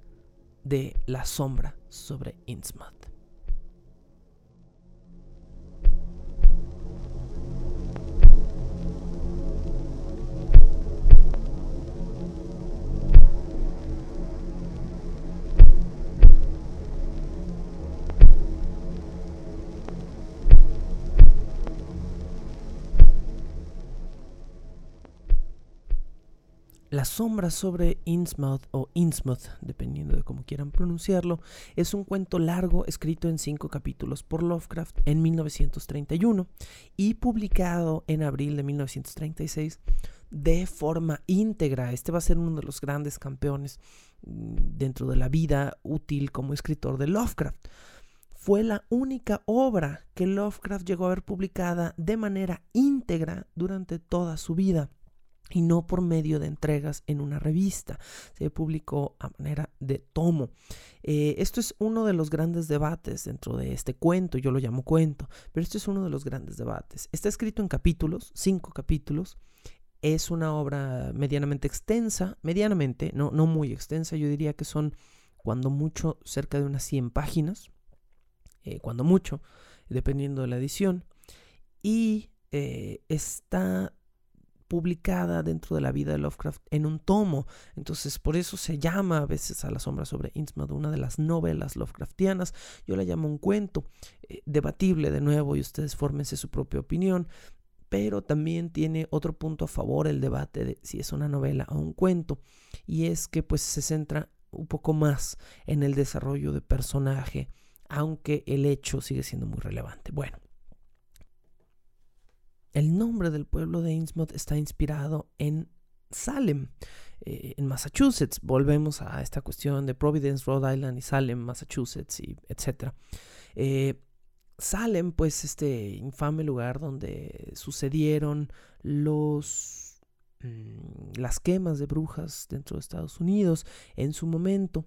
de La sombra sobre Innsmouth. La sombra sobre Innsmouth o Innsmouth, dependiendo de cómo quieran pronunciarlo, es un cuento largo escrito en cinco capítulos por Lovecraft en 1931 y publicado en abril de 1936 de forma íntegra. Este va a ser uno de los grandes campeones mm, dentro de la vida útil como escritor de Lovecraft. fue la única obra que Lovecraft llegó a ver publicada de manera íntegra durante toda su vida y no por medio de entregas en una revista. Se publicó a manera de tomo. Eh, esto es uno de los grandes debates dentro de este cuento, yo lo llamo cuento, pero esto es uno de los grandes debates. Está escrito en capítulos, cinco capítulos. Es una obra medianamente extensa, medianamente, no, no muy extensa, yo diría que son cuando mucho cerca de unas 100 páginas, eh, cuando mucho, dependiendo de la edición, y eh, está publicada dentro de la vida de Lovecraft en un tomo. Entonces, por eso se llama a veces a la sombra sobre Innsmouth una de las novelas Lovecraftianas. Yo la llamo un cuento, eh, debatible de nuevo y ustedes fórmense su propia opinión. Pero también tiene otro punto a favor el debate de si es una novela o un cuento. Y es que pues se centra un poco más en el desarrollo de personaje, aunque el hecho sigue siendo muy relevante. Bueno, el nombre del pueblo de Innsmouth está inspirado en Salem, eh, en Massachusetts. Volvemos a esta cuestión de Providence, Rhode Island y Salem, Massachusetts, y etc. Eh, Salem, pues este infame lugar donde sucedieron los, mm, las quemas de brujas dentro de Estados Unidos en su momento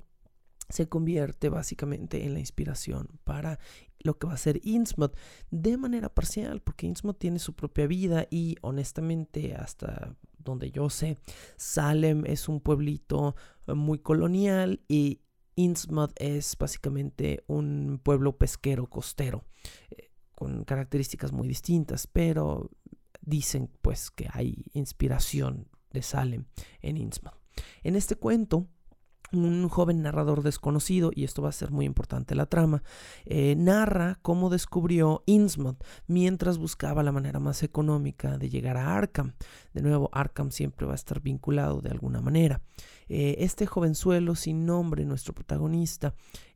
se convierte básicamente en la inspiración para lo que va a ser Innsmouth de manera parcial, porque Innsmouth tiene su propia vida y honestamente hasta donde yo sé, Salem es un pueblito muy colonial y Innsmouth es básicamente un pueblo pesquero costero eh, con características muy distintas, pero dicen pues que hay inspiración de Salem en Innsmouth. En este cuento un joven narrador desconocido, y esto va a ser muy importante la trama, eh, narra cómo descubrió Innsmouth mientras buscaba la manera más económica de llegar a Arkham. De nuevo, Arkham siempre va a estar vinculado de alguna manera. Eh, este jovenzuelo sin nombre, nuestro protagonista,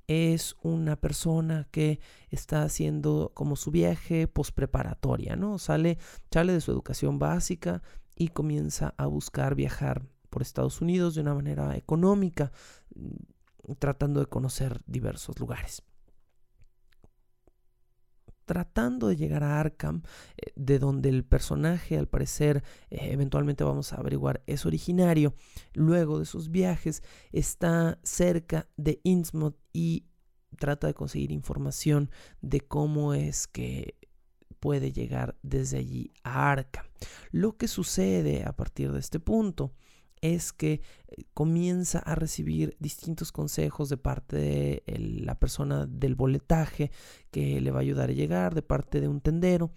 es una persona que está haciendo como su viaje postpreparatoria, ¿no? Sale, sale de su educación básica y comienza a buscar viajar por Estados Unidos de una manera económica, mm, tratando de conocer diversos lugares. Tratando de llegar a Arkham, eh, de donde el personaje, al parecer, eh, eventualmente vamos a averiguar, es originario, luego de sus viajes, está cerca de Innsmouth y trata de conseguir información de cómo es que puede llegar desde allí a Arkham. Lo que sucede a partir de este punto es que eh, comienza a recibir distintos consejos de parte de la persona del boletaje que le va a ayudar a llegar, de parte de un tendero,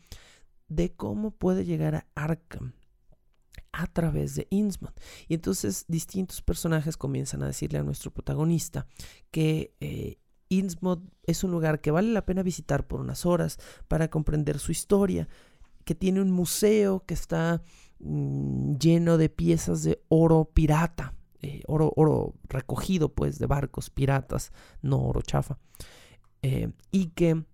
de cómo puede llegar a Arkham a través de Innsmouth. Y entonces distintos personajes comienzan a decirle a nuestro protagonista que eh, Innsmouth es un lugar que vale la pena visitar por unas horas para comprender su historia, que tiene un museo que está Mm, lleno de piezas de oro pirata, eh, oro, recogido pues de barcos piratas, no oro chafa, eh, y que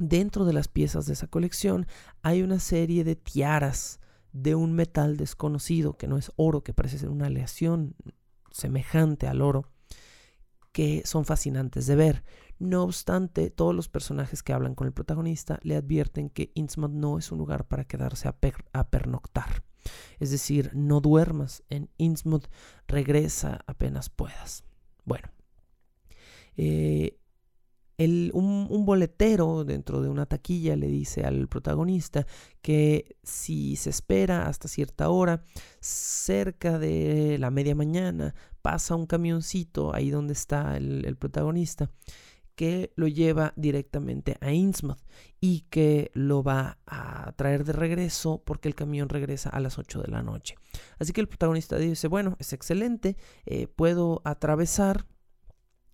dentro de las piezas de esa colección hay una serie de tiaras de un metal desconocido que no es oro, que parece ser una aleación semejante al oro, que son fascinantes de ver. No obstante, todos los personajes que hablan con el protagonista le advierten que Innsmouth no es un lugar para quedarse a pernoctar. Es decir, no duermas en Innsmouth, regresa apenas puedas. Bueno, eh, un, un, boletero dentro de una taquilla le dice al protagonista que si se espera hasta cierta hora, cerca de la media mañana, pasa un camioncito ahí donde está el, el protagonista que lo lleva directamente a Innsmouth y que lo va a traer de regreso porque el camión regresa a las 8 de la noche. Así que el protagonista dice, bueno, es excelente, eh, puedo atravesar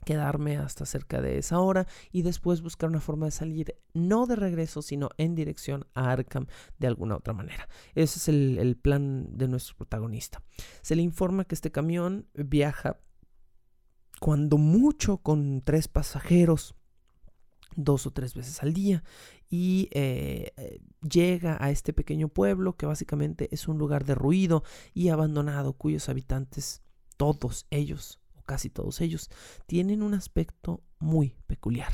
quedarme hasta cerca de esa hora y después buscar una forma de salir no de regreso sino en dirección a Arkham de alguna otra manera. Ese es el, el plan de nuestro protagonista. Se le informa que este camión viaja cuando mucho con tres pasajeros dos o tres veces al día y eh, eh, llega a este pequeño pueblo que básicamente es un lugar de ruido y abandonado cuyos habitantes, todos ellos o casi todos ellos, tienen un aspecto muy peculiar.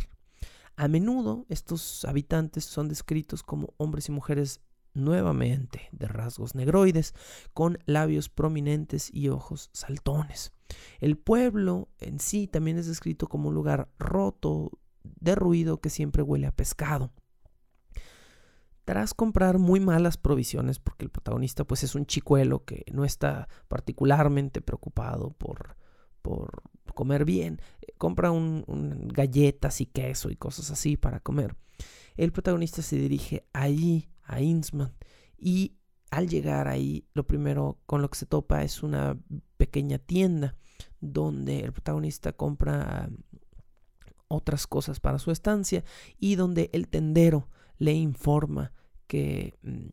A menudo estos habitantes son descritos como hombres y mujeres nuevamente de rasgos negroides, con labios prominentes y ojos saltones. El pueblo en sí también es descrito como un lugar roto, derruido, que siempre huele a pescado. Tras comprar muy malas provisiones, porque el protagonista pues es un chicuelo que no está particularmente preocupado por, por comer bien, eh, compra un, galletas y queso y cosas así para comer. El protagonista se dirige allí a Innsman y al llegar ahí lo primero con lo que se topa es una pequeña tienda donde el protagonista compra otras cosas para su estancia y donde el tendero le informa que mm,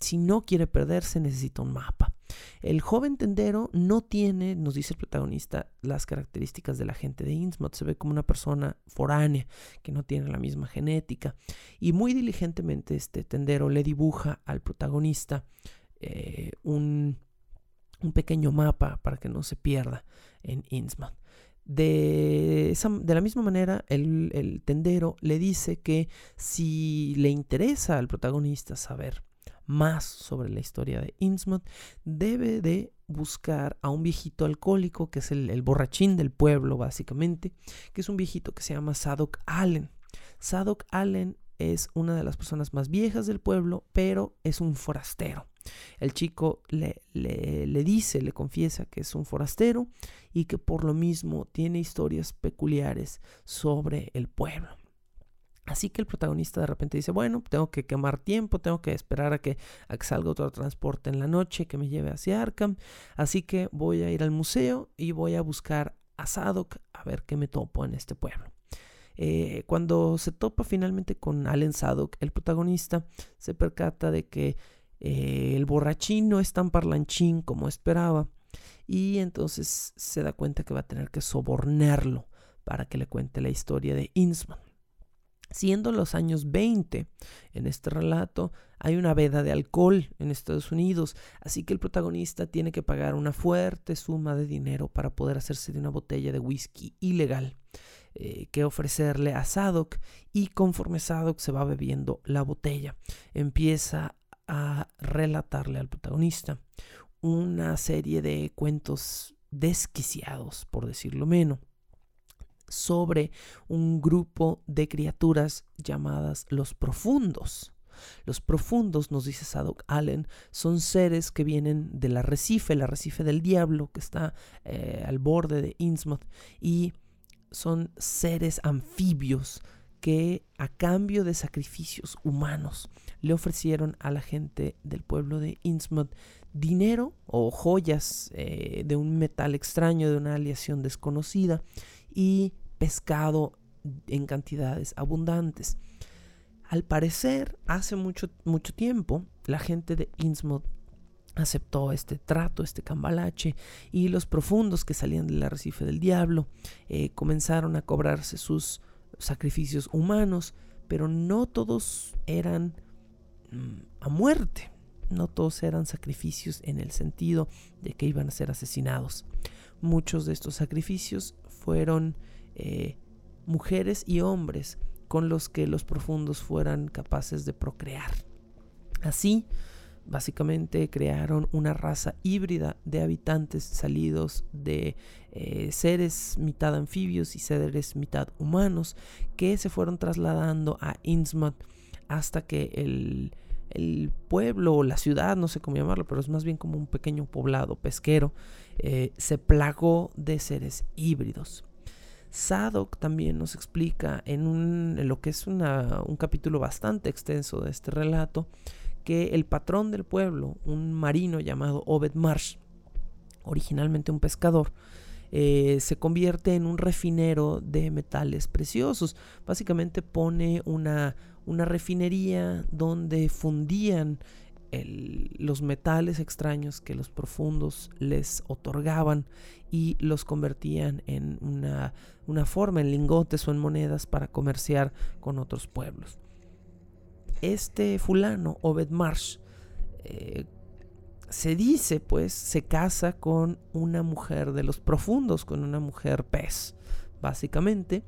si no quiere perderse necesita un mapa. El joven tendero no tiene, nos dice el protagonista, las características de la gente de Innsmouth. Se ve como una persona foránea, que no tiene la misma genética. Y muy diligentemente este tendero le dibuja al protagonista eh, un, un, pequeño mapa para que no se pierda en Innsmouth. De, de, la misma manera, el, el, tendero le dice que si le interesa al protagonista saber más sobre la historia de Innsmouth, debe de buscar a un viejito alcohólico, que es el, borrachín del pueblo, básicamente, que es un viejito que se llama Sadok Allen. Sadok Allen es una de las personas más viejas del pueblo, pero es un forastero. El chico le, le, le, dice, le confiesa que es un forastero y que por lo mismo tiene historias peculiares sobre el pueblo. Así que el protagonista de repente dice, bueno, tengo que quemar tiempo, tengo que esperar a que, salga otro transporte en la noche que me lleve hacia Arkham. Así que voy a ir al museo y voy a buscar a Sadok a ver qué me topo en este pueblo. Eh, cuando se topa finalmente con Allen Sadok, el protagonista se percata de que eh, el borrachín no es tan parlanchín como esperaba y entonces se da cuenta que va a tener que sobornarlo para que le cuente la historia de Innsman. Siendo los años 20 en este relato, hay una veda de alcohol en Estados Unidos, así que el protagonista tiene que pagar una fuerte suma de dinero para poder hacerse de una botella de whisky ilegal eh, que ofrecerle a Sadok y conforme Sadok se va bebiendo la botella, empieza a relatarle al protagonista una serie de cuentos desquiciados, por decirlo menos sobre un grupo de criaturas llamadas los profundos. Los profundos, nos dice Sadok Allen, son seres que vienen del arrecife, el arrecife del diablo que está eh, al borde de Innsmouth, y son seres anfibios que a cambio de sacrificios humanos le ofrecieron a la gente del pueblo de Innsmouth dinero o joyas eh, de un metal extraño, de una aleación desconocida, y pescado en cantidades abundantes. Al parecer, hace mucho, mucho tiempo, la gente de Innsmouth aceptó este trato, este cambalache, y los profundos que salían del arrecife del diablo eh, comenzaron a cobrarse sus sacrificios humanos, pero no todos eran mm, a muerte, no todos eran sacrificios en el sentido de que iban a ser asesinados. Muchos de estos sacrificios fueron eh, mujeres y hombres con los que los profundos fueran capaces de procrear. Así, básicamente crearon una raza híbrida de habitantes salidos de eh, seres mitad anfibios y seres mitad humanos que se fueron trasladando a Innsmouth hasta que el, pueblo o la ciudad, no sé cómo llamarlo, pero es más bien como un pequeño poblado pesquero, eh, se plagó de seres híbridos. Sadok también nos explica en, un, lo que es un capítulo bastante extenso de este relato que el patrón del pueblo, un marino llamado Obed Marsh, originalmente un pescador, eh, se convierte en un refinero de metales preciosos. Básicamente pone una, una refinería donde fundían los metales extraños que los profundos les otorgaban y los convertían en una, forma, en lingotes o en monedas para comerciar con otros pueblos. Este fulano, Obed Marsh, eh, se dice, pues, se casa con una mujer de los profundos, con una mujer pez, básicamente,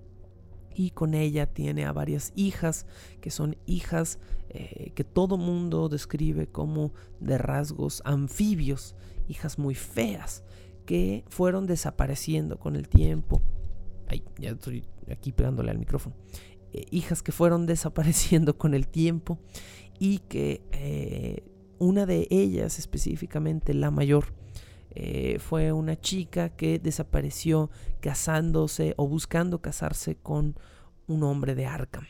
y con ella tiene a varias hijas que son hijas eh, que todo mundo describe como de rasgos anfibios, hijas muy feas que fueron desapareciendo con el tiempo. Ay, ya estoy aquí pegándole al micrófono. Eh, hijas que fueron desapareciendo con el tiempo y que eh, una de ellas específicamente, la mayor, eh, fue una chica que desapareció casándose o buscando casarse con un hombre de Arkham.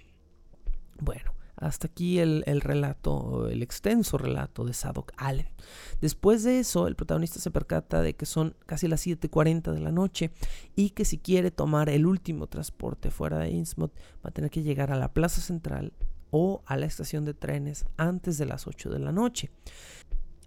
Bueno, hasta aquí el, relato, el extenso relato de Sadok Allen. Después de eso, el protagonista se percata de que son casi las 7.40 de la noche y que si quiere tomar el último transporte fuera de Innsmouth va a tener que llegar a la plaza central o a la estación de trenes antes de las 8 de la noche.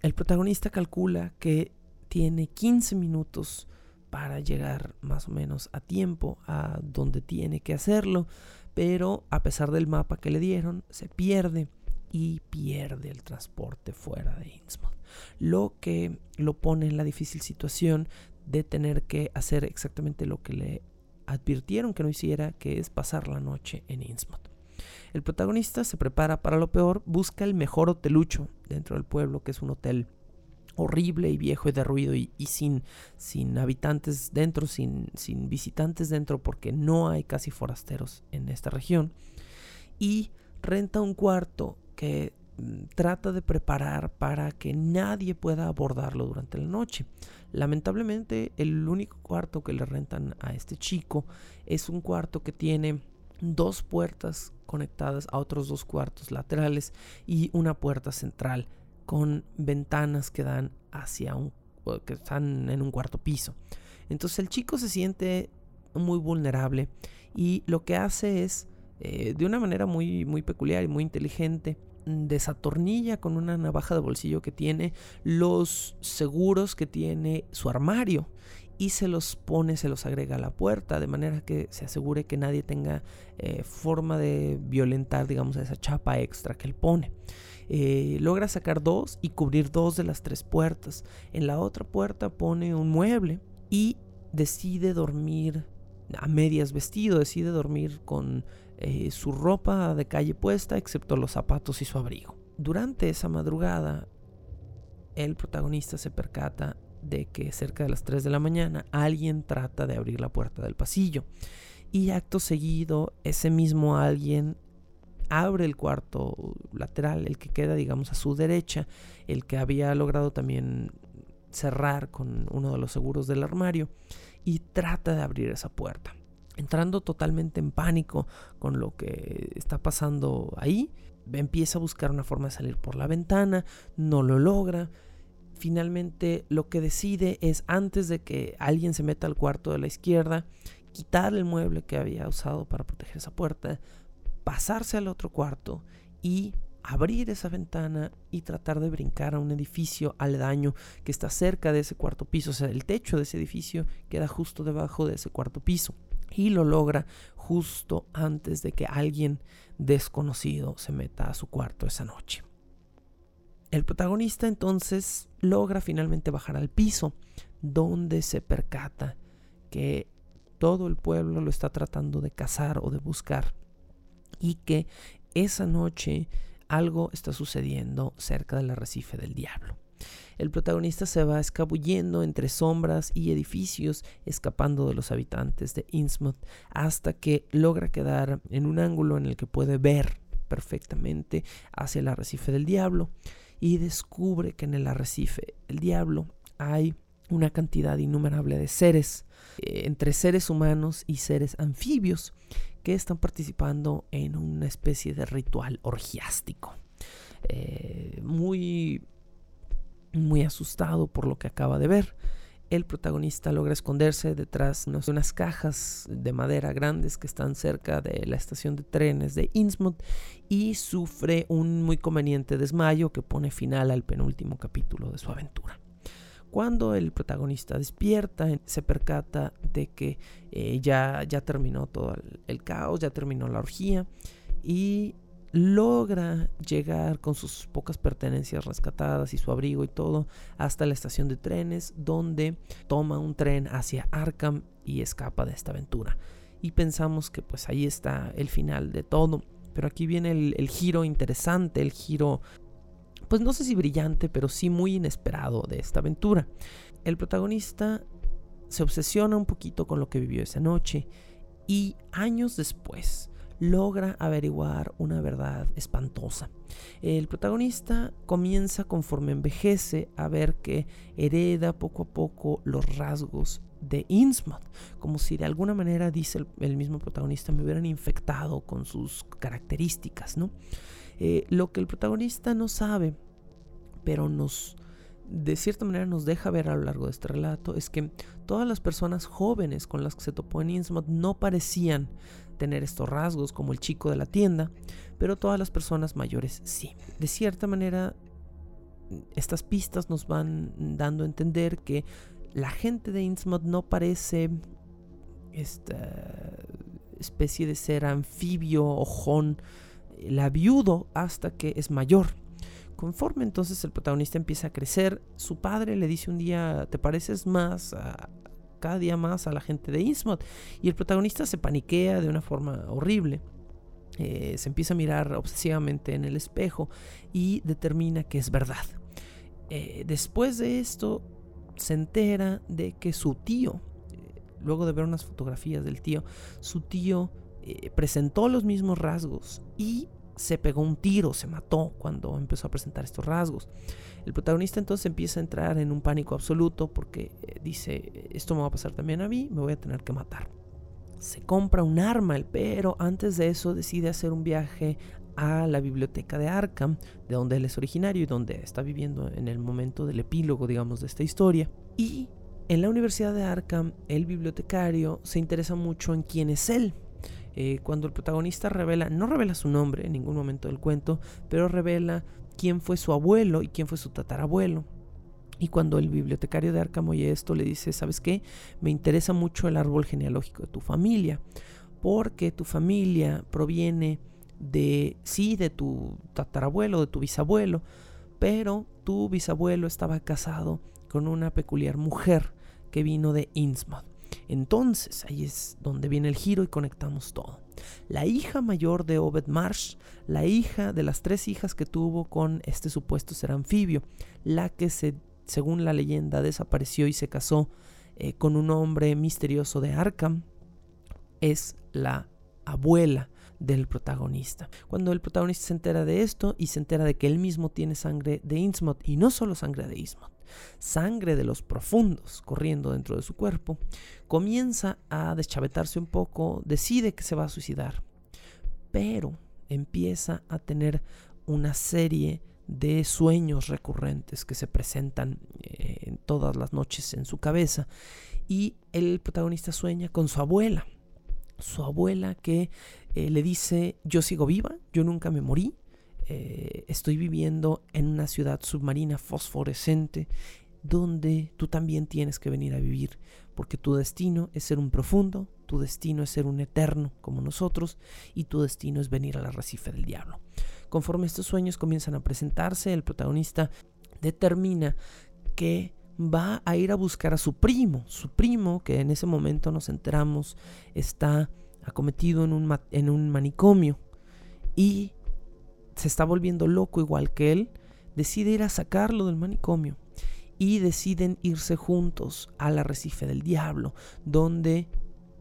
El protagonista calcula que tiene 15 minutos para llegar más o menos a tiempo a donde tiene que hacerlo, pero a pesar del mapa que le dieron, se pierde y pierde el transporte fuera de Innsmouth, lo que lo pone en la difícil situación de tener que hacer exactamente lo que le advirtieron que no hiciera, que es pasar la noche en Innsmouth. El protagonista se prepara para lo peor, busca el mejor hotelucho dentro del pueblo, que es un hotel horrible y viejo y derruido y, y sin, sin habitantes dentro, sin, sin visitantes dentro, porque no hay casi forasteros en esta región. Y renta un cuarto que mm, trata de preparar para que nadie pueda abordarlo durante la noche. Lamentablemente, el único cuarto que le rentan a este chico es un cuarto que tiene dos puertas conectadas a otros dos cuartos laterales y una puerta central con ventanas que dan hacia un que están en un cuarto piso. Entonces el chico se siente muy vulnerable y lo que hace es eh, de una manera muy, muy peculiar y muy inteligente desatornilla con una navaja de bolsillo que tiene los seguros que tiene su armario y se los pone, se los agrega a la puerta de manera que se asegure que nadie tenga eh, forma de violentar digamos esa chapa extra que él pone. Eh, logra sacar dos y cubrir dos de las tres puertas. En la otra puerta pone un mueble y decide dormir a medias vestido, decide dormir con eh, su ropa de calle puesta, excepto los zapatos y su abrigo. Durante esa madrugada, el protagonista se percata de que cerca de las 3 de la mañana alguien trata de abrir la puerta del pasillo. Y acto seguido, ese mismo alguien abre el cuarto lateral, el que queda, digamos, a su derecha, el que había logrado también cerrar con uno de los seguros del armario, y trata de abrir esa puerta. Entrando totalmente en pánico con lo que está pasando ahí, empieza a buscar una forma de salir por la ventana, no lo logra. Finalmente lo que decide es antes de que alguien se meta al cuarto de la izquierda, quitar el mueble que había usado para proteger esa puerta, pasarse al otro cuarto y abrir esa ventana y tratar de brincar a un edificio aledaño que está cerca de ese cuarto piso. O sea, el techo de ese edificio queda justo debajo de ese cuarto piso. Y lo logra justo antes de que alguien desconocido se meta a su cuarto esa noche. El protagonista entonces logra finalmente bajar al piso, donde se percata que todo el pueblo lo está tratando de cazar o de buscar y que esa noche algo está sucediendo cerca del arrecife del diablo. El protagonista se va escabullendo entre sombras y edificios, escapando de los habitantes de Innsmouth, hasta que logra quedar en un ángulo en el que puede ver perfectamente hacia el arrecife del diablo y descubre que en el arrecife del diablo hay una cantidad innumerable de seres, entre seres humanos y seres anfibios, que están participando en una especie de ritual orgiástico. Eh, muy, muy asustado por lo que acaba de ver. El protagonista logra esconderse detrás de unas cajas de madera grandes que están cerca de la estación de trenes de Innsmouth y sufre un muy conveniente desmayo que pone final al penúltimo capítulo de su aventura. Cuando el protagonista despierta, se percata de que eh, ya, ya terminó todo el, caos, ya terminó la orgía y logra llegar con sus pocas pertenencias rescatadas y su abrigo y todo hasta la estación de trenes donde toma un tren hacia Arkham y escapa de esta aventura. y pensamos que pues ahí está el final de todo. Pero aquí viene el, el giro interesante, el giro pues no sé si brillante, pero sí muy inesperado de esta aventura. El protagonista se obsesiona un poquito con lo que vivió esa noche y años después logra averiguar una verdad espantosa. El protagonista comienza conforme envejece a ver que hereda poco a poco los rasgos de Innsmouth, como si de alguna manera, dice el, mismo protagonista, me hubieran infectado con sus características, ¿no? Eh, lo que el protagonista no sabe, pero nos de cierta manera nos deja ver a lo largo de este relato es que todas las personas jóvenes con las que se topó en Innsmouth no parecían tener estos rasgos como el chico de la tienda, pero todas las personas mayores sí. De cierta manera, estas pistas nos van dando a entender que la gente de Innsmouth no parece esta especie de ser anfibio, ojón, viudo hasta que es mayor. Conforme entonces el protagonista empieza a crecer, su padre le dice un día, te pareces más cada día más a la gente de Innsmouth. Y el protagonista se paniquea de una forma horrible. Eh, se empieza a mirar obsesivamente en el espejo y determina que es verdad. Eh, después de esto, se entera de que su tío, eh, luego de ver unas fotografías del tío, su tío presentó los mismos rasgos y se pegó un tiro, se mató cuando empezó a presentar estos rasgos. El protagonista entonces empieza a entrar en un pánico absoluto porque eh, dice, esto me va a pasar también a mí, me voy a tener que matar. Se compra un arma, pero antes de eso decide hacer un viaje a la biblioteca de Arkham, de donde él es originario y donde está viviendo en el momento del epílogo, digamos, de esta historia. Y en la Universidad de Arkham, el bibliotecario se interesa mucho en quién es él. Eh, cuando el protagonista revela, no revela su nombre en ningún momento del cuento, pero revela quién fue su abuelo y quién fue su tatarabuelo. Y cuando el bibliotecario de Arkham oye esto, le dice, ¿sabes qué? Me interesa mucho el árbol genealógico de tu familia, porque tu familia proviene de, sí, de tu tatarabuelo, de tu bisabuelo, pero tu bisabuelo estaba casado con una peculiar mujer que vino de Innsmouth. Entonces ahí es donde viene el giro y conectamos todo. La hija mayor de Obed Marsh, la hija de las tres hijas que tuvo con este supuesto ser anfibio, la que se, según la leyenda desapareció y se casó eh, con un hombre misterioso de Arkham, es la abuela del protagonista. Cuando el protagonista se entera de esto y se entera de que él mismo tiene sangre de Innsmouth y no solo sangre de Innsmouth, sangre de los profundos corriendo dentro de su cuerpo, comienza a deschavetarse un poco, decide que se va a suicidar, pero empieza a tener una serie de sueños recurrentes que se presentan eh, todas las noches en su cabeza y el protagonista sueña con su abuela, su abuela que eh, le dice yo sigo viva, yo nunca me morí, eh, estoy viviendo en una ciudad submarina fosforescente donde tú también tienes que venir a vivir, porque tu destino es ser un profundo, tu destino es ser un eterno como nosotros, y tu destino es venir al arrecife del diablo. Conforme estos sueños comienzan a presentarse, el protagonista determina que va a ir a buscar a su primo, su primo que en ese momento nos enteramos está acometido en un, en un manicomio y se está volviendo loco igual que él, decide ir a sacarlo del manicomio y deciden irse juntos al arrecife del diablo, donde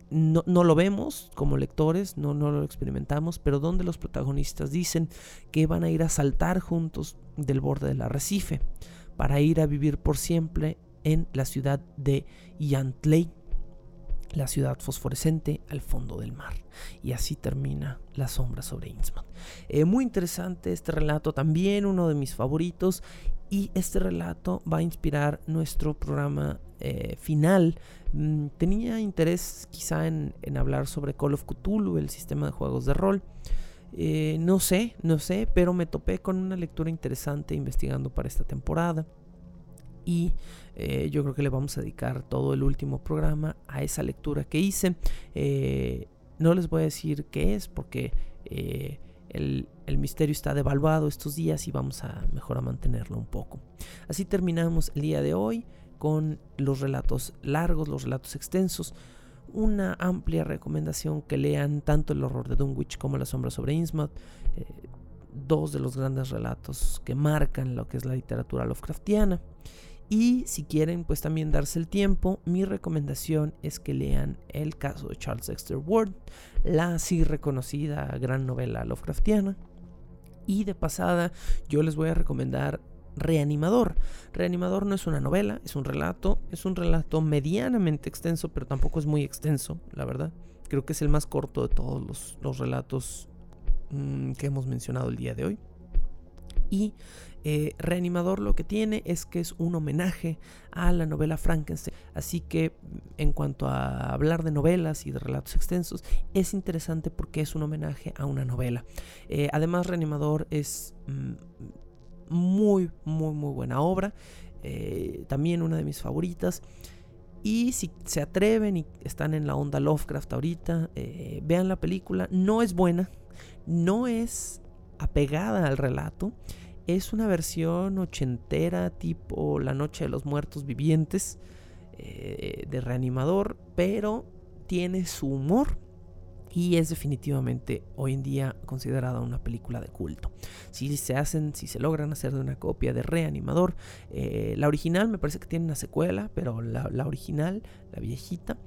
no, lo vemos como lectores, no, no lo experimentamos, pero donde los protagonistas dicen que van a ir a saltar juntos del borde del arrecife para ir a vivir por siempre en la ciudad de Yantley, la ciudad fosforescente al fondo del mar. Y así termina La sombra sobre Innsmouth. Eh, muy interesante este relato, también uno de mis favoritos. Y este relato va a inspirar nuestro programa eh, final. Mm, tenía interés quizá en, hablar sobre Call of Cthulhu, el sistema de juegos de rol. Eh, no sé, no sé, pero me topé con una lectura interesante investigando para esta temporada. Y eh, yo creo que le vamos a dedicar todo el último programa a esa lectura que hice. Eh, no les voy a decir qué es porque eh, el, el, misterio está devaluado estos días y vamos a mejor a mantenerlo un poco. Así terminamos el día de hoy con los relatos largos, los relatos extensos. una amplia recomendación que lean tanto El horror de Dunwich como La sombra sobre Innsmouth, dos de los grandes relatos que marcan lo que es la literatura Lovecraftiana. Y si quieren pues también darse el tiempo, mi recomendación es que lean El caso de Charles Dexter Ward, la así reconocida gran novela Lovecraftiana. Y de pasada yo les voy a recomendar Reanimador. Reanimador no es una novela, es un relato. Es un relato medianamente extenso, pero tampoco es muy extenso, la verdad. Creo que es el más corto de todos los, relatos mm, que hemos mencionado el día de hoy. Y eh, Reanimador lo que tiene es que es un homenaje a la novela Frankenstein. Así que en cuanto a hablar de novelas y de relatos extensos, es interesante porque es un homenaje a una novela. Eh, además, Reanimador es mm, muy, muy, muy buena obra. Eh, también una de mis favoritas. Y si se atreven y están en la onda Lovecraft ahorita, vean la película. No es buena, no es apegada al relato. Es una versión ochentera tipo La Noche de los Muertos Vivientes eh, de reanimador, pero tiene su humor y es definitivamente hoy en día considerada una película de culto. Si se hacen, si se logran hacer de una copia de Reanimador, eh, la original me parece que tiene una secuela, pero la, la original, la viejita,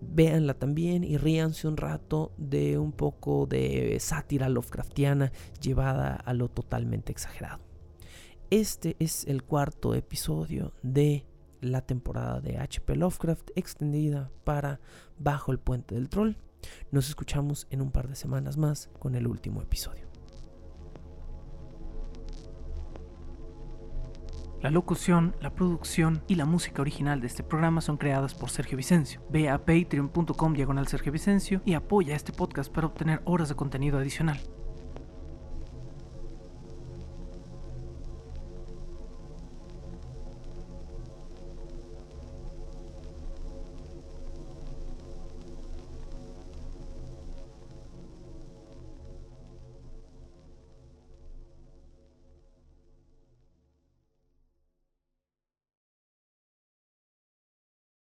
véanla también y ríanse un rato de un poco de sátira Lovecraftiana llevada a lo totalmente exagerado. Este es el cuarto episodio de la temporada de HP Lovecraft extendida para Bajo el Puente del Troll. Nos escuchamos en un par de semanas más con el último episodio. La locución, la producción y la música original de este programa son creadas por Sergio Vicencio. Ve a patreon.com diagonal Sergio Vicencio y apoya este podcast para obtener horas de contenido adicional.